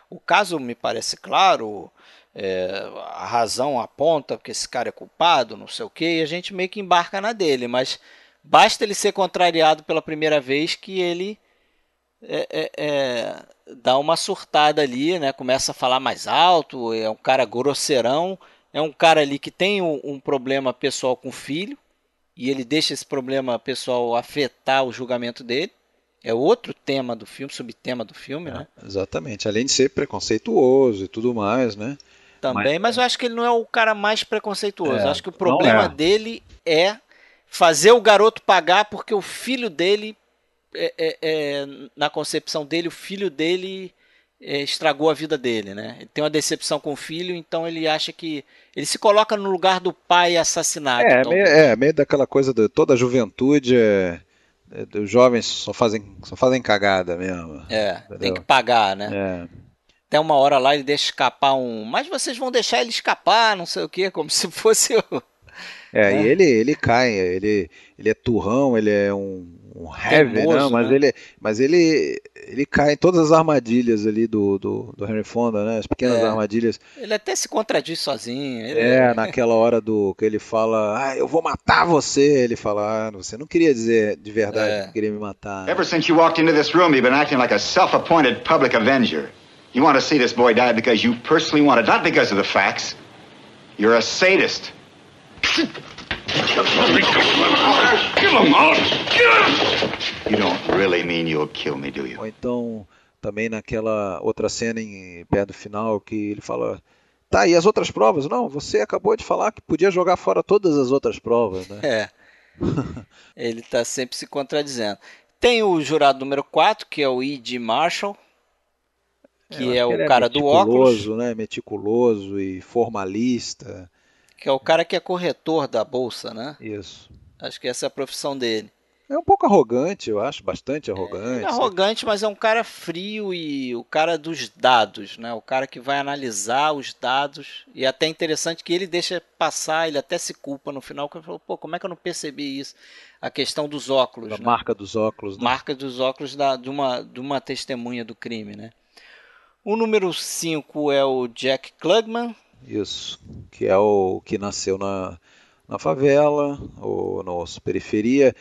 Speaker 1: o caso me parece claro, é, a razão aponta que esse cara é culpado, não sei o quê, e a gente meio que embarca na dele. Mas basta ele ser contrariado pela primeira vez que ele é, é, é, dá uma surtada ali, né? Começa a falar mais alto, é um cara grosseirão, é um cara ali que tem um, um problema pessoal com o filho e ele deixa esse problema pessoal afetar o julgamento dele. É outro tema do filme, subtema do filme, né?
Speaker 5: Exatamente, além de ser preconceituoso e tudo mais, né?
Speaker 1: Também, mas,
Speaker 5: Mas-
Speaker 1: eu acho que ele não é o cara mais preconceituoso.
Speaker 5: É,
Speaker 1: acho que o problema
Speaker 5: é.
Speaker 1: dele é fazer o garoto pagar porque o filho dele, é- é- é, na concepção dele, o filho dele é, estragou a vida dele, né? Ele tem uma decepção com o filho, então ele acha que ele se coloca no lugar do pai assassinado.
Speaker 5: É,
Speaker 1: talvez.
Speaker 5: meio, é, meio daquela coisa de toda a juventude, é, é, os jovens só fazem, só fazem cagada mesmo.
Speaker 1: É, tem
Speaker 5: Entendeu?
Speaker 1: que pagar, né?
Speaker 5: É,
Speaker 1: Até uma hora lá ele deixa escapar um. Mas vocês vão deixar ele escapar, não sei o quê, como se fosse o.
Speaker 5: é,
Speaker 1: É.
Speaker 5: e ele, ele cai, ele, ele é turrão, ele é um, um heavy,
Speaker 1: Teimoso,
Speaker 5: não, mas
Speaker 1: né?
Speaker 5: ele, mas ele, ele cai em todas as armadilhas ali do, do, do Henry Fonda, né? As pequenas
Speaker 1: É.
Speaker 5: armadilhas.
Speaker 1: Ele até se contradiz sozinho. ele-
Speaker 5: É, naquela hora do que ele fala, ah, eu vou matar você. Ele fala, ah, você não queria dizer de verdade
Speaker 1: É.
Speaker 5: que queria me matar.
Speaker 2: Ever since you walked into this room, you've been acting like a self-appointed public avenger. You want to see this boy die because you personally want it, not because of the facts. You're a sadist.
Speaker 3: Kill him! Kill!
Speaker 2: You don't really mean you'll kill me, do you?
Speaker 5: Ou então, também naquela outra cena em perto do final que ele fala, tá, e as outras provas? Não, você acabou de falar que podia jogar fora todas as outras provas, né?
Speaker 1: É. Ele tá sempre se contradizendo. Tem o jurado número 4, que é o E.G. Marshall, que é,
Speaker 5: Ele
Speaker 1: o cara do óculos,
Speaker 5: meticuloso, né? Meticuloso e formalista.
Speaker 1: que é o cara que é corretor da bolsa, né?
Speaker 5: Isso.
Speaker 1: Acho que essa é a profissão dele.
Speaker 5: É um pouco arrogante, eu acho, bastante arrogante.
Speaker 1: Ele é arrogante, mas é um cara frio e o cara dos dados, né? O cara que vai analisar os dados. E é até interessante que ele deixa passar, ele até se culpa no final, que ele falou, pô, como é que eu não percebi isso? A questão dos óculos,
Speaker 5: Da
Speaker 1: né?
Speaker 5: marca dos óculos, né?
Speaker 1: marca dos óculos da- de, uma, de uma testemunha do crime, né? O número 5 é o Jack Klugman,
Speaker 5: Isso. Que é o que nasceu na, na favela, ou na periferia,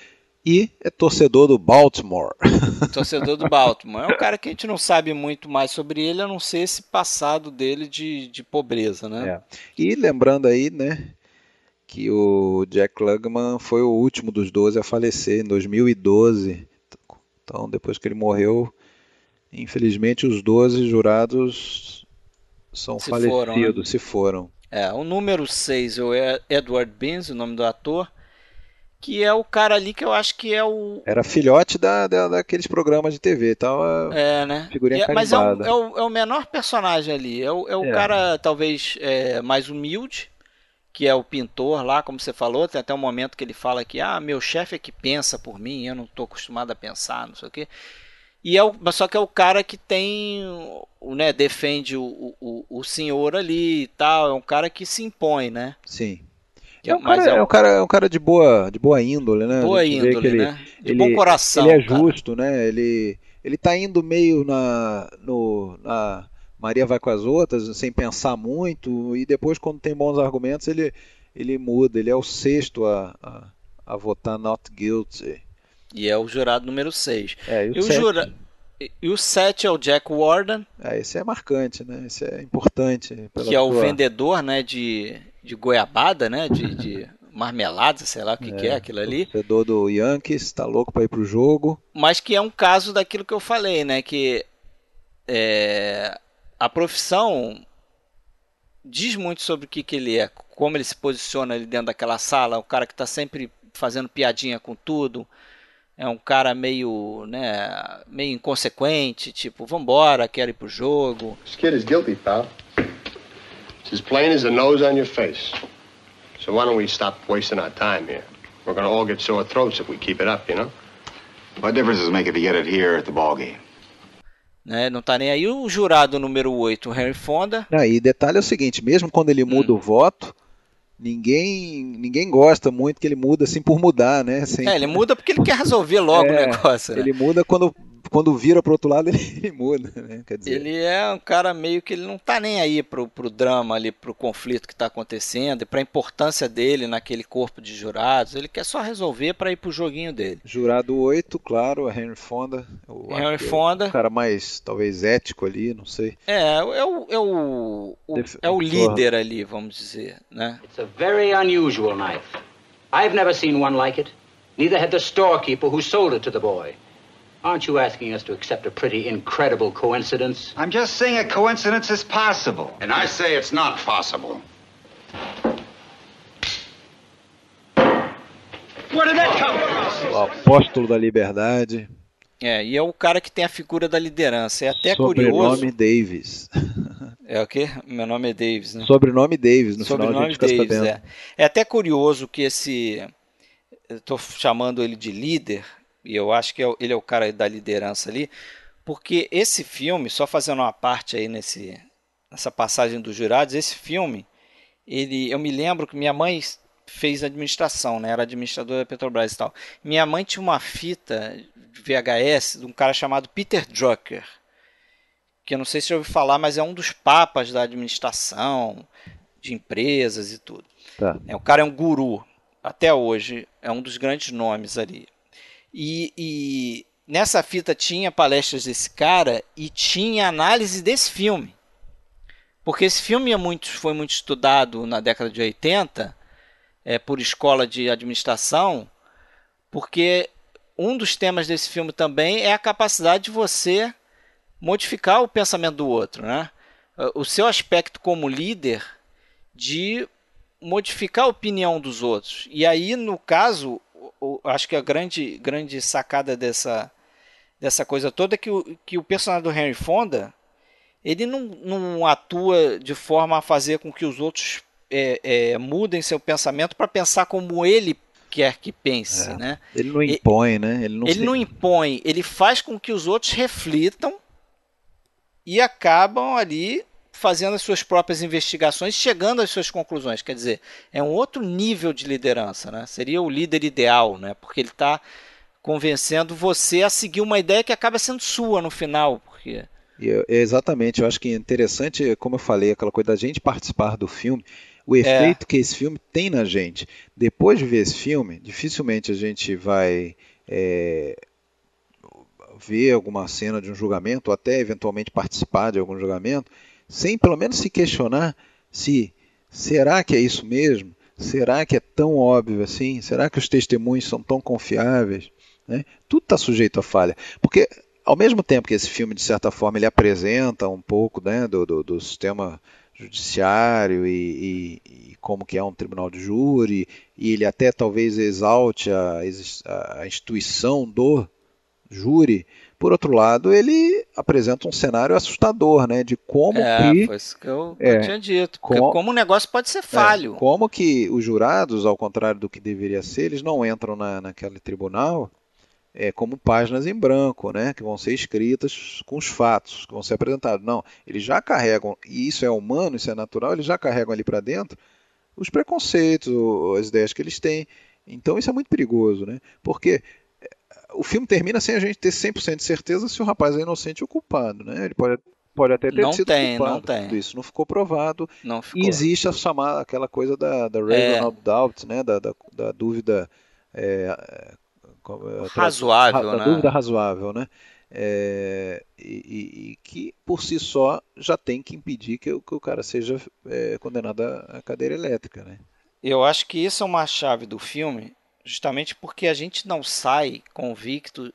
Speaker 5: e é torcedor do Baltimore.
Speaker 1: torcedor do Baltimore. É um cara que a gente não sabe muito mais sobre ele, a não ser esse passado dele de, de pobreza, né?
Speaker 5: É. E lembrando aí, né, que o Jack Klugman foi o último dos 12 a falecer em 2012. Então, depois que ele morreu, infelizmente os 12 jurados são
Speaker 1: Se foram, né?
Speaker 5: falecidos, se foram.
Speaker 1: É, o número 6 é o Edward Beans, o nome do ator, que é o cara ali que eu acho que é o.
Speaker 5: Era filhote da, da- daqueles programas de TV, tava
Speaker 1: É, né?
Speaker 5: Figurinha
Speaker 1: é- mas é o, é, o, é o menor personagem ali. É o, é o
Speaker 5: É.
Speaker 1: cara, talvez, é, mais humilde, que é o pintor lá, como você falou. Tem até um momento que ele fala que, ah, meu chefe é que pensa por mim, eu não estou acostumado a pensar, não sei o quê. E é o, mas só que é o cara que tem, né, defende o, o, o- senhor ali e tal. É um cara que se impõe, né?
Speaker 5: Sim.
Speaker 1: Que
Speaker 5: É um, cara,
Speaker 1: é
Speaker 5: é um cara, é um cara de boa, de boa índole, né?
Speaker 1: boa índole,
Speaker 5: ele,
Speaker 1: né? De
Speaker 5: ele-
Speaker 1: bom coração.
Speaker 5: ele é
Speaker 1: cara.
Speaker 5: justo, né? Ele, ele tá indo meio na, no, na Maria vai com as outras, sem pensar muito, e depois, quando tem bons argumentos, ele, ele muda. Ele é o sexto a, a, a votar not guilty.
Speaker 1: E é o jurado número 6.
Speaker 5: É, e o
Speaker 1: E o, jura... e o 7 é o Jack Warden,
Speaker 5: é, esse é marcante, né? Esse é importante.
Speaker 1: que é o vendedor né, de, de goiabada, né? De, de marmelada, sei lá o que, que é aquilo ali.
Speaker 5: torcedor do Yankees, tá louco pra ir pro jogo.
Speaker 1: Mas que é um caso daquilo que eu falei, né? Que é, a profissão diz muito sobre o que, que ele é, como ele se posiciona ali dentro daquela sala, o cara que está sempre fazendo piadinha com tudo. É um cara meio, né, meio inconsequente, tipo, vambora, quero ir pro jogo.
Speaker 7: This kid is guilty, pal. It's as plain as the nose on your face. So why don't we stop wasting our time here? We're gonna all get sore throats if we keep it up, you know?
Speaker 2: What difference does it make if you get it here at the ball game?
Speaker 1: Né? Não tá nem aí o jurado número 8, o Henry Fonda.
Speaker 5: Ah, e detalhe é o seguinte, mesmo quando ele muda
Speaker 1: Hum.
Speaker 5: o voto, ninguém ninguém gosta muito que ele muda assim por mudar, né? Sem-
Speaker 1: É, ele muda porque ele quer resolver logo
Speaker 5: É,
Speaker 1: o negócio, né?
Speaker 5: Ele muda quando, quando vira pro outro lado, ele, ele muda, né? Quer dizer,
Speaker 1: Ele é um cara meio que ele não tá nem aí pro, pro drama ali, pro conflito que tá acontecendo e pra importância dele naquele corpo de jurados. Ele quer só resolver pra ir pro joguinho dele.
Speaker 5: jurado 8, claro, é Henry Fonda. O,
Speaker 1: Henry
Speaker 5: é
Speaker 1: Fonda.
Speaker 5: O cara mais, talvez, ético ali, não sei.
Speaker 1: É, é o, é o, o- é o
Speaker 5: Porra.
Speaker 1: líder ali, vamos dizer, né?
Speaker 8: It's a very unusual knife. I've never seen one like it. Neither had the storekeeper who sold it to the boy. Aren't you asking us to accept a pretty incredible coincidence?
Speaker 2: I'm just saying a coincidence is possible.
Speaker 3: And I say it's not possible.
Speaker 2: Where did that come from?
Speaker 5: O apóstolo da liberdade,
Speaker 1: É, e é o cara que tem a figura da liderança. É até curioso.
Speaker 5: sobrenome Davis.
Speaker 1: É o quê? Meu nome é Davis, né?
Speaker 5: sobrenome Davis, no final a
Speaker 1: Sobrenome
Speaker 5: gente fica
Speaker 1: Davis,
Speaker 5: sabendo.
Speaker 1: é. É até curioso que esse. Eu tô chamando ele de líder, e eu acho que é ele é o cara da liderança ali, porque esse filme, só fazendo uma parte aí nesse, nessa passagem dos jurados, esse filme, ele, eu me lembro que minha mãe fez administração, né? Era administradora da Petrobras e tal. Minha mãe tinha uma fita VHS de um cara chamado Peter Drucker, que eu não sei se já ouviu falar, mas é um dos papas da administração, de empresas e tudo.
Speaker 5: Tá.
Speaker 1: É, o cara é um guru, até hoje, é um dos grandes nomes ali. E, e nessa fita tinha palestras desse cara e tinha análise desse filme. Porque esse filme é muito, foi muito estudado na década de 80 é, por escola de administração, porque um dos temas desse filme também é a capacidade de você modificar o pensamento do outro, né? O seu aspecto como líder de modificar a opinião dos outros. E aí, no caso, o- acho que a grande, grande sacada dessa, dessa coisa toda é que o, que o personagem do Henry Fonda ele não, não atua de forma a fazer com que os outros é, é, mudem seu pensamento para pensar como ele quer que pense,
Speaker 5: É.
Speaker 1: né?
Speaker 5: Ele não impõe, né? Ele não,
Speaker 1: ele não impõe, ele faz com que os outros reflitam e acabam ali fazendo as suas próprias investigações, chegando às suas conclusões. Quer dizer, é um outro nível de liderança, né? Seria o líder ideal, né? Porque ele está convencendo você a seguir uma ideia que acaba sendo sua no final, porque
Speaker 5: eu- é exatamente, eu acho que é interessante, como eu falei, aquela coisa da gente participar do filme, o efeito que esse filme tem na gente. Depois de ver esse filme, dificilmente a gente vai é, ver alguma cena de um julgamento, ou até eventualmente participar de algum julgamento, sem pelo menos se questionar se será que é isso mesmo? Será que é tão óbvio assim? Será que os testemunhos são tão confiáveis? né? Tudo está sujeito a falha. Porque ao mesmo tempo que esse filme, de certa forma, ele apresenta um pouco né, do, do, do sistema judiciário e, e- e como que é um tribunal de júri, e ele até talvez exalte a, a instituição do júri, por outro lado, ele apresenta um cenário assustador, né, de como
Speaker 1: é,
Speaker 5: que
Speaker 1: foi isso que eu,
Speaker 5: é,
Speaker 1: eu tinha dito.
Speaker 5: Com-
Speaker 1: como o negócio pode ser falho.
Speaker 5: é, como que os jurados, ao contrário do que deveria ser, eles não entram na, naquele tribunal é, como páginas em branco, né, que vão ser escritas com os fatos que vão ser apresentados. Não, eles já carregam, e isso é humano, isso é natural, eles já carregam ali para dentro os preconceitos, as ideias que eles têm. Então isso é muito perigoso, né? Porque é, o filme termina sem a gente ter 100% de certeza se o rapaz é inocente ou culpado, né? Ele pode, pode até ter
Speaker 1: Não
Speaker 5: sido
Speaker 1: tem,
Speaker 5: culpado.
Speaker 1: não tem.
Speaker 5: Tudo Isso não ficou provado.
Speaker 1: Não ficou.
Speaker 5: E existe a chamada, aquela coisa da, da
Speaker 1: É.
Speaker 5: Of Doubt, né? da, da, da dúvida é, é, é, tra-
Speaker 1: Razoável,
Speaker 5: ra- da
Speaker 1: né?
Speaker 5: dúvida razoável, né? É, e, e- que por si só já tem que impedir que, o- que o cara seja é, condenado à à cadeira elétrica, né?
Speaker 1: Eu acho que isso é uma chave do filme, justamente porque a gente não sai convicto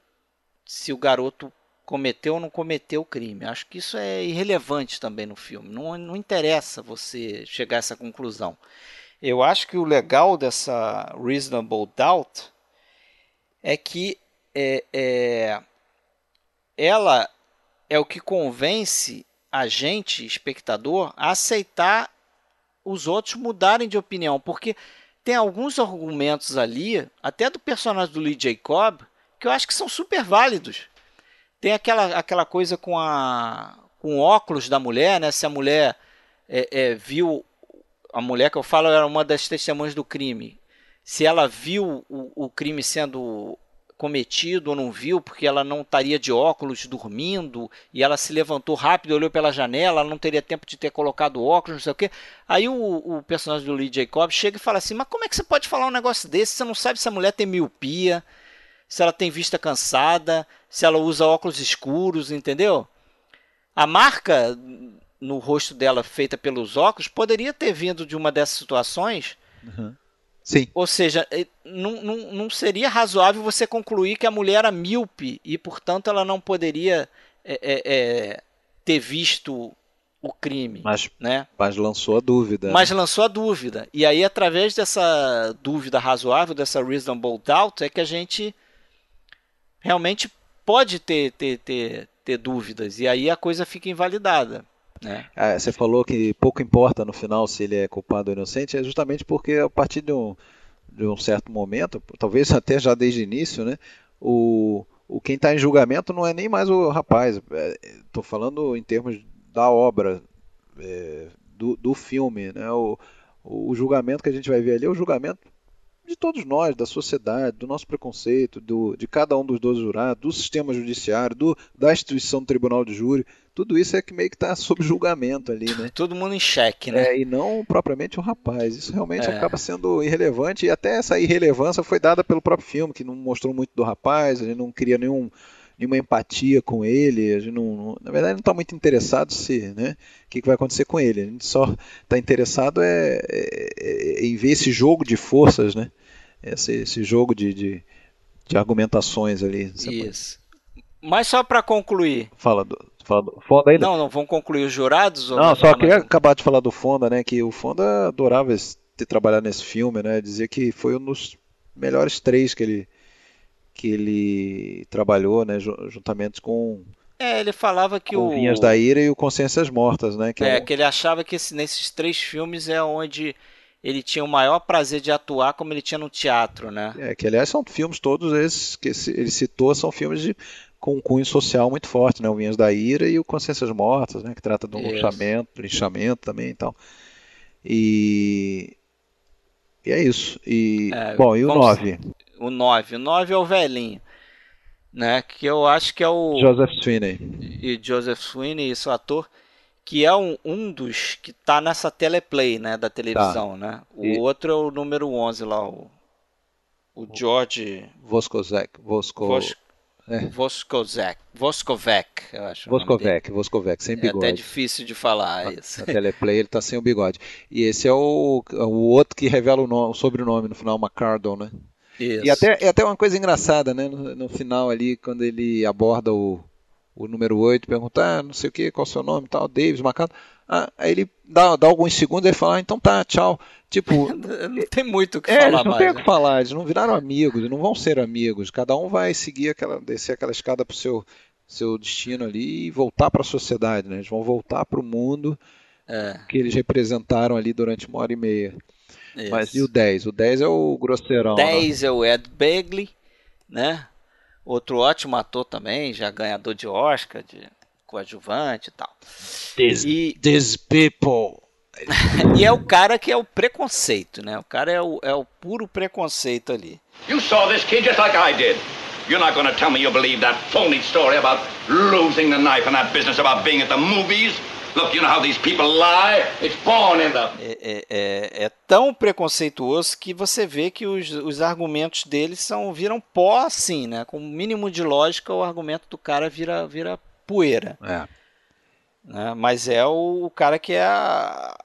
Speaker 1: se o garoto cometeu ou não cometeu o crime. Acho que isso é irrelevante também no filme. Não, não interessa você chegar a essa conclusão. Eu acho que o legal dessa Reasonable Doubt é que é, é, ela é o que convence a gente, espectador, a aceitar os outros mudarem de opinião, porque tem alguns argumentos ali, até do personagem do Lee Jacob, que eu acho que são super válidos. Tem aquela, aquela coisa com a com óculos da mulher, né? Se a mulher é, é, viu a mulher que eu falo era uma das testemunhas do crime. Se ela viu o, o crime sendo cometido ou não viu, porque ela não estaria de óculos dormindo e ela se levantou rápido, olhou pela janela, ela não teria tempo de ter colocado óculos, não sei o quê. Aí o, o personagem do Lee Jacob chega e fala assim: Mas como é que você pode falar um negócio desse? Você não sabe se a mulher tem miopia, se ela tem vista cansada, se ela usa óculos escuros, entendeu? A marca no rosto dela feita pelos óculos poderia ter vindo de uma dessas situações.
Speaker 5: Uhum. Sim.
Speaker 1: Ou seja, não, não, não seria razoável você concluir que a mulher era míope e, portanto, ela não poderia é, é, é, ter visto o crime.
Speaker 5: Mas,
Speaker 1: né?
Speaker 5: mas lançou a dúvida.
Speaker 1: Mas né? lançou a dúvida. E aí, através dessa dúvida razoável, dessa reasonable doubt, é que a gente realmente pode ter, ter, ter, ter dúvidas. E aí a coisa fica invalidada. Né?
Speaker 5: Ah, você falou que pouco importa no final se ele é culpado ou inocente, é justamente porque a partir de um, de um certo momento, talvez até já desde o início, né, o, o quem está em julgamento não é nem mais o rapaz. Estou é, falando em termos da obra, é, do, do filme. Né, o, o julgamento que a gente vai ver ali é o julgamento de todos nós, da sociedade, do nosso preconceito, do, de cada um dos 12 jurados, do sistema judiciário, do, da instituição do tribunal de júri, tudo isso é que meio que está sob julgamento ali, né?
Speaker 1: Todo mundo em xeque, né?
Speaker 5: É, e não propriamente o rapaz. Isso realmente é. acaba sendo irrelevante, e até essa irrelevância foi dada pelo próprio filme, que não mostrou muito do rapaz, ele não cria nenhum nenhuma empatia com ele, a gente não, não na verdade não está muito interessado se, né, o que, que, vai acontecer com ele. A gente só está interessado é, é, é, em ver esse jogo de forças, né, esse, esse jogo de, de, de, argumentações ali.
Speaker 1: Isso. Mas só para concluir.
Speaker 5: Fala do, fala do Fonda ainda?
Speaker 1: Não, não vamos concluir os jurados?
Speaker 5: Não, só queria mais... acabar de falar do Fonda, né, que o Fonda adorava ter trabalhado nesse filme, né, dizia que foi um dos melhores três que ele que ele trabalhou, né, juntamente com
Speaker 1: é, ele falava que
Speaker 5: o Vinhas da Ira e o Consciências Mortas, né?
Speaker 1: Que é, é que ele achava que esse, nesses três filmes é onde ele tinha o maior prazer de atuar como ele tinha no teatro, né?
Speaker 5: É, que aliás são filmes todos esses que ele citou, são filmes de, com um cunho social muito forte, né? O Vinhas da Ira e o Consciências Mortas, né? Que trata de um linchamento, linchamento também e tal. E... E é isso. E, é, bom, e o 9?
Speaker 1: o 9. O 9 é o velhinho. Né, que eu acho que é o.
Speaker 5: Joseph Sweeney.
Speaker 1: E Joseph Sweeney, esse ator, que é um, um dos que tá nessa teleplay, né, da televisão, tá. né? O e... outro é o número 11 lá, o, o George...
Speaker 5: Voskozek. Vosko... Vos...
Speaker 1: É. Voskozek. Voskovec, eu acho.
Speaker 5: Voskovec, Voskovec, sem bigode.
Speaker 1: É até difícil de falar
Speaker 5: na,
Speaker 1: isso.
Speaker 5: Na teleplay ele tá sem o bigode. E esse é o, o outro que revela o, nome, o sobrenome no final, McCardle, né?
Speaker 1: Isso.
Speaker 5: E até, é até uma coisa engraçada, né? No, no, final ali, quando ele aborda o, o número 8, pergunta, ah, não sei o que, qual é o seu nome tal, Davis, Macado. Ah, aí ele dá, dá alguns segundos e fala, ah, então tá, tchau. Tipo.
Speaker 1: não tem muito o que
Speaker 5: é,
Speaker 1: falar.
Speaker 5: Eles não
Speaker 1: mais,
Speaker 5: tem
Speaker 1: o
Speaker 5: né? que falar, eles não viraram amigos, não vão ser amigos. Cada um vai seguir aquela. descer aquela escada pro seu, seu destino ali e voltar para a sociedade, né? Eles vão voltar para o mundo é. que eles representaram ali durante uma hora e meia. Isso. Mas e o 10? O 10 é o grosseirão.
Speaker 1: 10 né? é o Ed Begley, né? Outro ótimo ator também, já ganhador de Oscar, de coadjuvante e tal.
Speaker 5: This, e... these people.
Speaker 1: e é o cara que é o preconceito, né? O cara é o, é o puro preconceito ali.
Speaker 3: You saw this kid just like I did. You're not going to tell me you believe that phony story about losing the knife and that business about being at the movies. Look, you know how these people lie? It's born in them.
Speaker 1: É, é, é, é, tão preconceituoso que você vê que os, os argumentos deles são viram pó assim, né? Com o mínimo de lógica, o argumento do cara vira, vira poeira.
Speaker 5: É.
Speaker 1: Né? Mas é o, o cara que é a,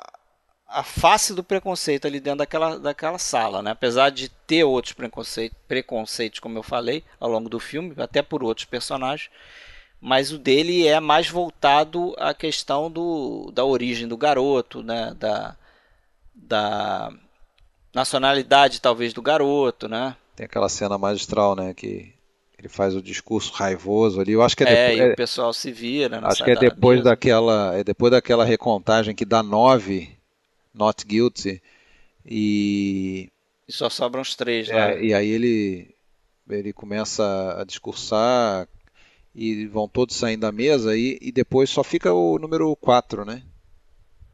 Speaker 1: a face do preconceito ali dentro daquela, daquela sala, né? Apesar de ter outros preconceitos, preconceitos, como eu falei, ao longo do filme, até por outros personagens, mas o dele é mais voltado à questão do, da origem do garoto, né? da, da nacionalidade talvez do garoto, né?
Speaker 5: Tem aquela cena magistral, né, que ele faz o discurso raivoso ali. Eu acho que é,
Speaker 1: é
Speaker 5: depois,
Speaker 1: e o pessoal se vira.
Speaker 5: Acho que é depois daquela, é depois daquela recontagem que dá nove not guilty e
Speaker 1: e só sobram os três,
Speaker 5: é, né? E aí ele ele começa a discursar e vão todos saindo da mesa e, e depois só fica o número 4, né?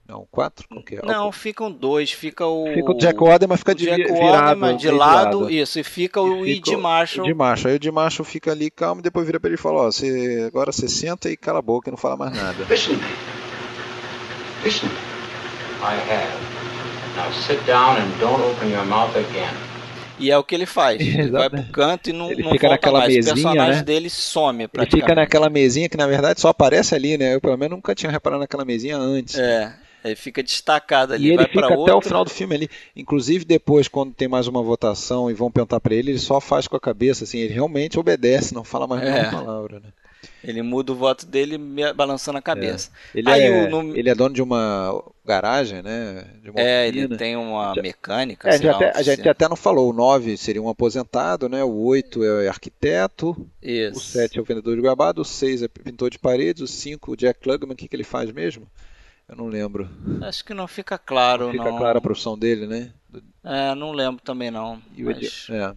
Speaker 5: Não, 4?
Speaker 1: É? Não, ficam dois. Fica o.
Speaker 5: Fica o Jack Warden, mas fica de,
Speaker 1: Jack
Speaker 5: virado,
Speaker 1: Warden, de lado, isso. E fica o
Speaker 5: e
Speaker 1: Ed Marshall.
Speaker 5: O Ed Marshall. Aí o Ed Marshall fica ali calmo e depois vira pra ele e fala: Ó, você, agora você senta e cala a boca e não fala mais nada.
Speaker 3: Listen. Listen.
Speaker 8: I have. Now sit down and don't open your mouth again.
Speaker 1: E é o que ele faz. Ele vai pro canto e não,
Speaker 5: ele
Speaker 1: não
Speaker 5: fica
Speaker 1: volta
Speaker 5: naquela
Speaker 1: mais.
Speaker 5: mesinha,
Speaker 1: o personagem
Speaker 5: né?
Speaker 1: dele some
Speaker 5: Ele fica naquela mesinha que na verdade só aparece ali, né? Eu pelo menos nunca tinha reparado naquela mesinha antes.
Speaker 1: É, ele fica destacado ali.
Speaker 5: E ele
Speaker 1: vai
Speaker 5: fica até
Speaker 1: outra.
Speaker 5: o final do filme ali. Inclusive depois, quando tem mais uma votação e vão perguntar pra ele, ele só faz com a cabeça, assim, ele realmente obedece, não fala mais
Speaker 1: É.
Speaker 5: nenhuma palavra, né?
Speaker 1: Ele muda o voto dele balançando a cabeça.
Speaker 5: Ele,
Speaker 1: Aí
Speaker 5: é, ele é dono de uma garagem, né? Uma
Speaker 1: É, ele
Speaker 5: oficina.
Speaker 1: tem uma mecânica.
Speaker 5: É, a,
Speaker 1: sei
Speaker 5: gente
Speaker 1: lá,
Speaker 5: até, a gente até não falou, o 9 seria um aposentado, né? O 8 é arquiteto,
Speaker 1: Isso.
Speaker 5: o 7 é o vendedor de gabado, o 6 é pintor de paredes, o 5 o Jack Klugman, o que, que ele faz mesmo? Eu não lembro.
Speaker 1: Acho que não fica claro,
Speaker 5: Não fica
Speaker 1: não.
Speaker 5: clara a profissão dele, né?
Speaker 1: É, não lembro também não.
Speaker 5: E
Speaker 1: Mas...
Speaker 5: é.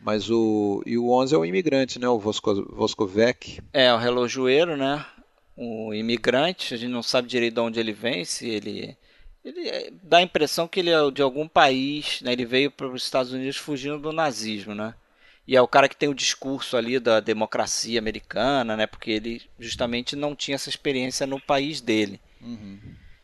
Speaker 5: Mas o, e o 11 é o imigrante, né? O Vosko, Voskovec.
Speaker 1: É, o relojoeiro, né? O imigrante, a gente não sabe direito de onde ele vem, se ele. Ele é- dá a impressão que ele é de algum país, né? Ele veio para os Estados Unidos fugindo do nazismo, né? E é o cara que tem o discurso ali da democracia americana, né? Porque ele justamente não tinha essa experiência no país dele.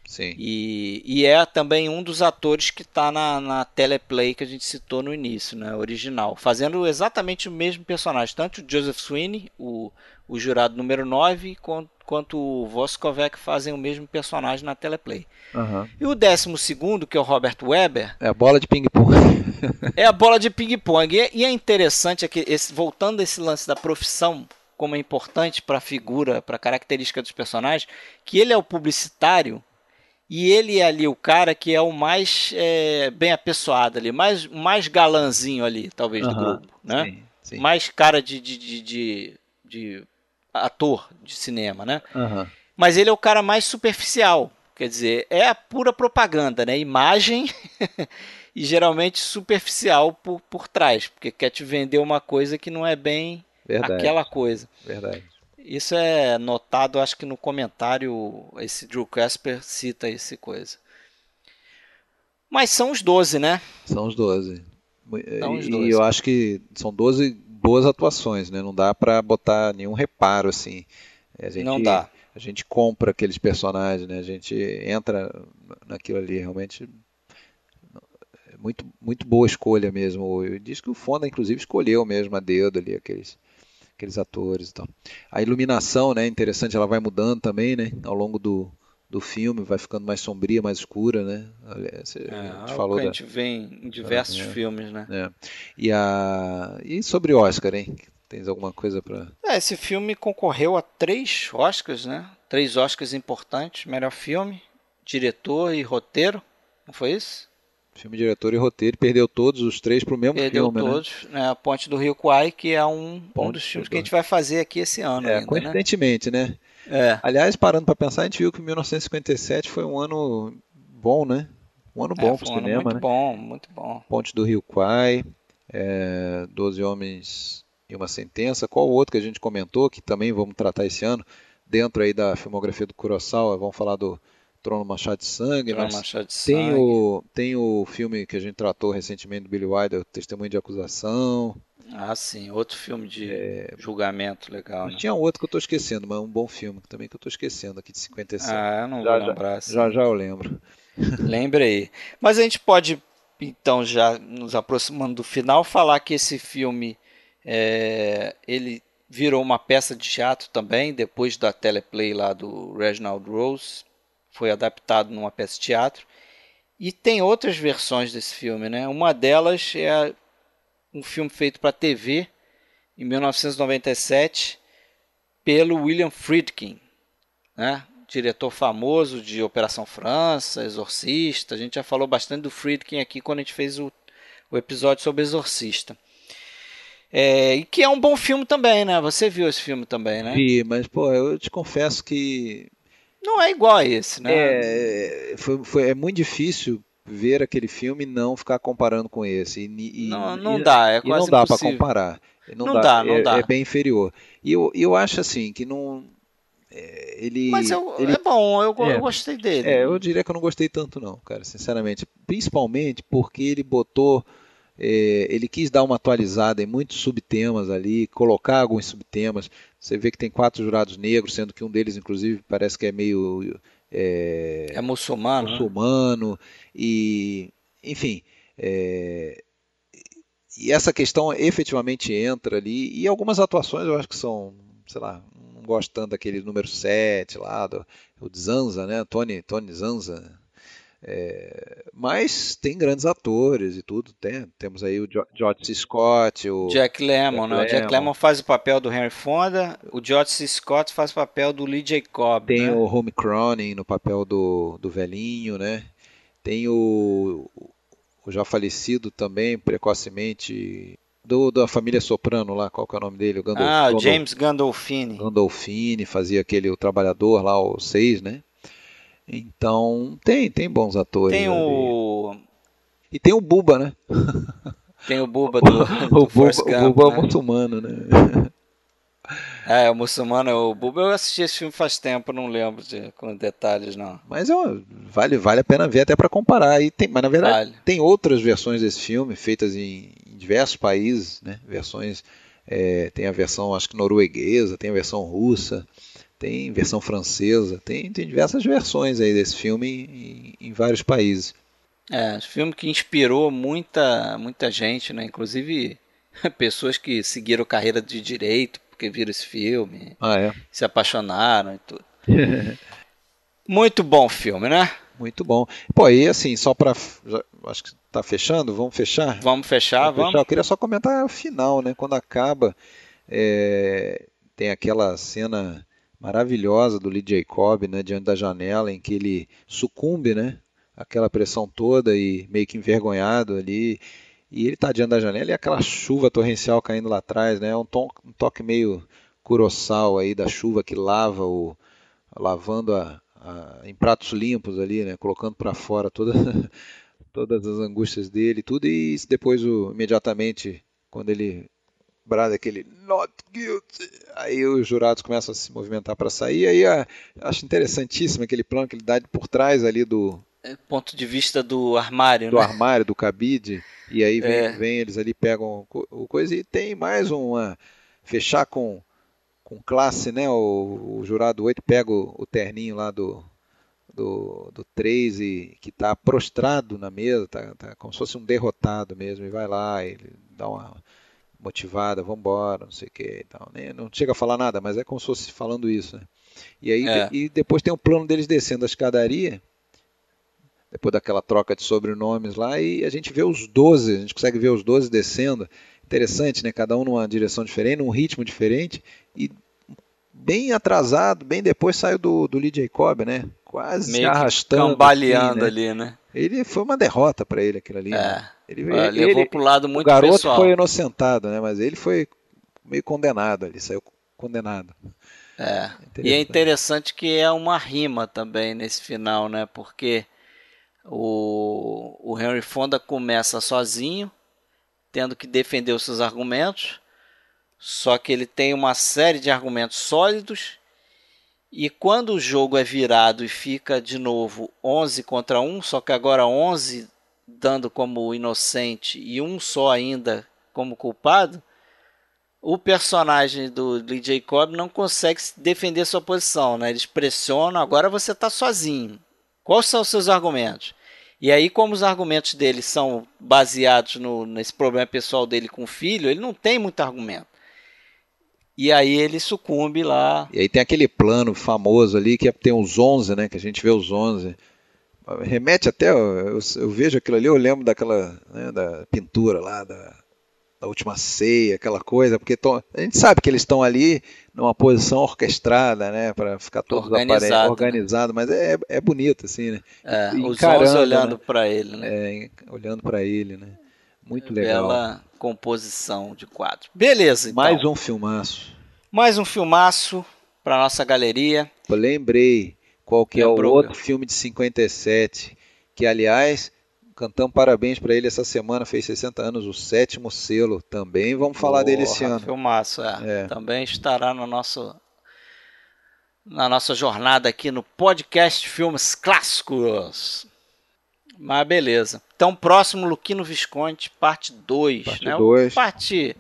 Speaker 5: Sim.
Speaker 1: E, e é também um dos atores que está na, na teleplay que a gente citou no início, né, original, fazendo exatamente o mesmo personagem, tanto o Joseph Sweeney, o, o jurado número 9, quanto, quanto o Voskovec fazem o mesmo personagem na teleplay.
Speaker 5: Aham.
Speaker 1: E o décimo segundo, que é o Robert Weber,
Speaker 5: É a bola de ping-pong.
Speaker 1: é a bola de ping-pong. E, é- e é interessante, é que esse, voltando a esse lance da profissão, como é importante para a figura, para a característica dos personagens, que ele é o publicitário e ele é ali o cara que é o mais é, bem apessoado ali, mais, mais galanzinho ali, talvez, do
Speaker 5: Aham,
Speaker 1: grupo. Né?
Speaker 5: sim, sim.
Speaker 1: Mais cara de, de, de, de, de ator de cinema, né?
Speaker 5: Aham.
Speaker 1: Mas ele é o cara mais superficial. Quer dizer, é a pura propaganda, né? Imagem e geralmente superficial por, por trás, porque quer te vender uma coisa que não é bem
Speaker 5: Verdade.
Speaker 1: aquela coisa.
Speaker 5: Verdade.
Speaker 1: Isso é notado, acho que no comentário, esse Drew Casper cita esse coisa. Mas são os 12, né?
Speaker 5: São os 12.
Speaker 1: São os
Speaker 5: e
Speaker 1: 12.
Speaker 5: eu acho que são 12 boas atuações, né? Não dá pra botar nenhum reparo assim. A gente,
Speaker 1: Não dá.
Speaker 5: A gente compra aqueles personagens, né? A gente entra naquilo ali, realmente é muito muito boa escolha mesmo. Diz que o Fonda inclusive escolheu mesmo a dedo ali aqueles aqueles atores e tal. A iluminação, né, interessante, ela vai mudando também, né, ao longo do, do filme, vai ficando mais sombria, mais escura, né? Você-
Speaker 1: É,
Speaker 5: a gente falou
Speaker 1: que a
Speaker 5: da,
Speaker 1: gente vê em em diversos
Speaker 5: É.
Speaker 1: filmes, né?
Speaker 5: é. E a e sobre Oscar, hein? Tens alguma coisa para
Speaker 1: É, esse filme concorreu a três Oscars, né? Três Oscars importantes: melhor filme, diretor e roteiro. Não foi isso?
Speaker 5: Filme, diretor e roteiro, perdeu todos os três pro mesmo
Speaker 1: Perdeu
Speaker 5: filme, né?
Speaker 1: todos. Né? A Ponte do Rio Kwai, que é um, um dos filmes
Speaker 5: do-
Speaker 1: que a gente vai fazer aqui esse ano
Speaker 5: É,
Speaker 1: ainda, né?
Speaker 5: coincidentemente, né?
Speaker 1: É.
Speaker 5: Aliás, parando para pensar, a gente viu que 1957 foi um ano bom, né? Um ano bom
Speaker 1: É,
Speaker 5: pro
Speaker 1: foi um
Speaker 5: cinema,
Speaker 1: muito
Speaker 5: né?
Speaker 1: bom, muito bom.
Speaker 5: Ponte do Rio Kwai, é, Doze Homens e uma Sentença. Qual o outro que a gente comentou, que também vamos tratar esse ano, dentro aí da filmografia do Kurosawa, vamos falar do Trono Machado de Sangue,
Speaker 1: Trono Machado de
Speaker 5: tem,
Speaker 1: Sangue.
Speaker 5: o, tem o filme que a gente tratou recentemente do Billy Wilder, o Testemunho de Acusação.
Speaker 1: Ah, sim, outro filme de julgamento legal, né?
Speaker 5: Tinha um outro que eu estou esquecendo, mas é um bom filme também que eu estou esquecendo aqui de 57.
Speaker 1: Ah, eu não
Speaker 5: já,
Speaker 1: vou lembrar. assim.
Speaker 5: Já já eu lembro.
Speaker 1: Lembre aí. Mas a gente pode, então, já nos aproximando do final, falar que esse filme é, ele virou uma peça de teatro também, depois da teleplay lá do Reginald Rose, foi adaptado numa peça de teatro. E tem outras versões desse filme, né? Uma delas é um filme feito para TV em 1997 pelo William Friedkin, né? diretor famoso de Operação França, Exorcista. A gente já falou bastante do Friedkin aqui quando a gente fez o, o episódio sobre Exorcista. É, e que é um bom filme também, né? Você viu esse filme também, né?
Speaker 5: Vi, mas pô, eu te confesso que
Speaker 1: Não é igual a esse, né?
Speaker 5: é, foi, foi, é muito difícil ver aquele filme e não ficar comparando com esse. E,
Speaker 1: e, não, não e, dá, é quase
Speaker 5: não dá para comparar.
Speaker 1: Não, não dá, dá, não
Speaker 5: é,
Speaker 1: dá.
Speaker 5: É bem inferior. E eu, eu acho assim que não. É, ele,
Speaker 1: Mas eu,
Speaker 5: ele,
Speaker 1: é bom, eu, é, eu gostei dele.
Speaker 5: É, eu diria que eu não gostei tanto não, cara, sinceramente. Principalmente porque ele botou é, ele quis dar uma atualizada em muitos subtemas ali, colocar alguns subtemas. Você vê que tem quatro jurados negros, sendo que um deles, inclusive, parece que é meio.
Speaker 1: É, é muçulmano.
Speaker 5: Né? Muçulmano. Né? E, enfim. É, e essa questão efetivamente entra ali. E algumas atuações eu acho que são, sei lá, não gosto tanto daquele número 7 lá, do, o Zanza, né? Tony, Tony Zanza é, mas tem grandes atores e tudo. Tem, temos aí o George. Scott, o
Speaker 1: Jack Lemmon, né? O Jack Lemmon faz o papel do Henry Fonda, o George. Scott faz o papel do Lee Jacob.
Speaker 5: Tem
Speaker 1: né?
Speaker 5: o Home Cronin no papel do, do velhinho, né? Tem o, o já falecido também, precocemente, do, da família Soprano lá, qual que é o nome dele? O
Speaker 1: Gandolf, ah, James Gandolfini.
Speaker 5: Gandolfini, fazia aquele o trabalhador lá, o 6, né? Então, tem, tem bons atores.
Speaker 1: Tem o.
Speaker 5: E tem o Buba, né?
Speaker 1: Tem o Buba do.
Speaker 5: o, Buba, Gump, o Buba né? é muçulmano, né?
Speaker 1: É, o muçulmano, o Buba, eu assisti esse filme faz tempo, não lembro de, com detalhes, não.
Speaker 5: Mas ó, vale, vale a pena ver até para comparar. E tem, mas na verdade vale. tem outras versões desse filme feitas em, em diversos países, né? Versões, é, tem a versão acho que norueguesa, tem a versão russa tem versão francesa, tem, tem diversas versões aí desse filme em, em vários países.
Speaker 1: É, filme que inspirou muita, muita gente, né? Inclusive pessoas que seguiram carreira de direito porque viram esse filme,
Speaker 5: ah, é?
Speaker 1: se apaixonaram e tudo. Muito bom filme, né?
Speaker 5: Muito bom. Pô, e assim, só para acho que tá fechando, vamos fechar?
Speaker 1: Vamos fechar, vamos. vamos.
Speaker 5: Eu queria só comentar o final, né? Quando acaba, é, tem aquela cena maravilhosa do Lee Jacob, né, diante da janela, em que ele sucumbe, né, aquela pressão toda e meio que envergonhado ali, e ele está diante da janela e aquela chuva torrencial caindo lá atrás, né, um, tom, um toque meio curossal aí da chuva que lava o lavando a, a, em pratos limpos ali, né, colocando para fora toda, todas as angústias dele, tudo. E depois o, imediatamente quando ele brada aquele not guilty. Aí os jurados começam a se movimentar para sair. Aí a, acho interessantíssimo aquele plano que ele dá por trás ali do
Speaker 1: é, ponto de vista do armário,
Speaker 5: do
Speaker 1: né?
Speaker 5: armário do cabide. E aí vem, é. vem eles ali pegam o coisa e tem mais uma fechar com com classe, né? O, o jurado 8 pega o, o terninho lá do, do, do 3 e que está prostrado na mesa, tá, tá, como se fosse um derrotado mesmo, e vai lá, ele dá uma motivada, vamos embora, não sei o que e tal. Né? Não chega a falar nada, mas é como se fosse falando isso. Né? E aí é. e depois tem um plano deles descendo a escadaria, depois daquela troca de sobrenomes lá, e a gente vê os 12, a gente consegue ver os 12 descendo. Interessante, né? Cada um numa direção diferente, num ritmo diferente, e bem atrasado, bem depois saiu do, do Lee Jacob, né? Quase
Speaker 1: Meio
Speaker 5: se arrastando.
Speaker 1: Cambaleando
Speaker 5: assim,
Speaker 1: né? ali, né?
Speaker 5: Ele foi uma derrota para ele aquilo ali.
Speaker 1: É.
Speaker 5: Né?
Speaker 1: Ele, ele levou para o lado muito
Speaker 5: O garoto
Speaker 1: pessoal.
Speaker 5: foi inocentado, né? Mas ele foi meio condenado ali, saiu condenado.
Speaker 1: É. E é interessante que é uma rima também nesse final, né? Porque o, o Henry Fonda começa sozinho, tendo que defender os seus argumentos, só que ele tem uma série de argumentos sólidos. E quando o jogo é virado e fica de novo 11 contra 1, só que agora 11 dando como inocente e um só ainda como culpado, o personagem do Lee Jacob não consegue defender sua posição, né? Eles pressionam, agora você está sozinho. Quais são os seus argumentos? E aí, como os argumentos dele são baseados no, nesse problema pessoal dele com o filho, ele não tem muito argumento. E aí ele sucumbe lá.
Speaker 5: E aí tem aquele plano famoso ali que é, tem os 11, né? Que a gente vê os 11 remete até, eu, eu, vejo aquilo ali, eu lembro daquela, né, da pintura lá, da, da última ceia, aquela coisa, porque tô, a gente sabe que eles estão ali numa posição orquestrada, né, para ficar todos
Speaker 1: organizado,
Speaker 5: organizado, mas é, é bonito assim, né?
Speaker 1: É, os olhos olhando né? para ele, né?
Speaker 5: É, olhando para ele, né? Muito
Speaker 1: é,
Speaker 5: legal.
Speaker 1: Bela composição de quadros. Beleza, então.
Speaker 5: Mais um filmaço.
Speaker 1: Mais um filmaço para nossa galeria.
Speaker 5: Eu lembrei qual que é, é o outro filme de 57, que aliás cantamos parabéns para ele essa semana, fez 60 anos, o sétimo selo também. Vamos falar
Speaker 1: Porra,
Speaker 5: dele esse ano.
Speaker 1: Filmaço, é.
Speaker 5: É.
Speaker 1: Também estará no nosso na nossa jornada aqui no podcast Filmes Clássicos. Mas beleza. Então, próximo Luquino Visconti, parte 2,
Speaker 5: Parte
Speaker 1: né?
Speaker 5: dois.
Speaker 1: Parte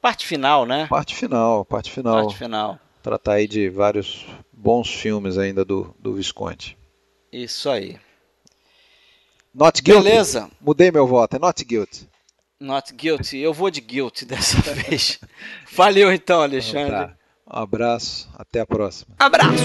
Speaker 1: parte final, né?
Speaker 5: Parte final, parte final.
Speaker 1: Parte final.
Speaker 5: Tratar aí de vários bons filmes ainda do, do Visconti.
Speaker 1: Isso aí.
Speaker 5: Not guilty.
Speaker 1: Beleza.
Speaker 5: Mudei meu voto, é not guilty.
Speaker 1: Not guilty. Eu vou de guilty dessa vez. Valeu então, Alexandre.
Speaker 5: Tá. Um abraço, até a próxima.
Speaker 1: Abraço.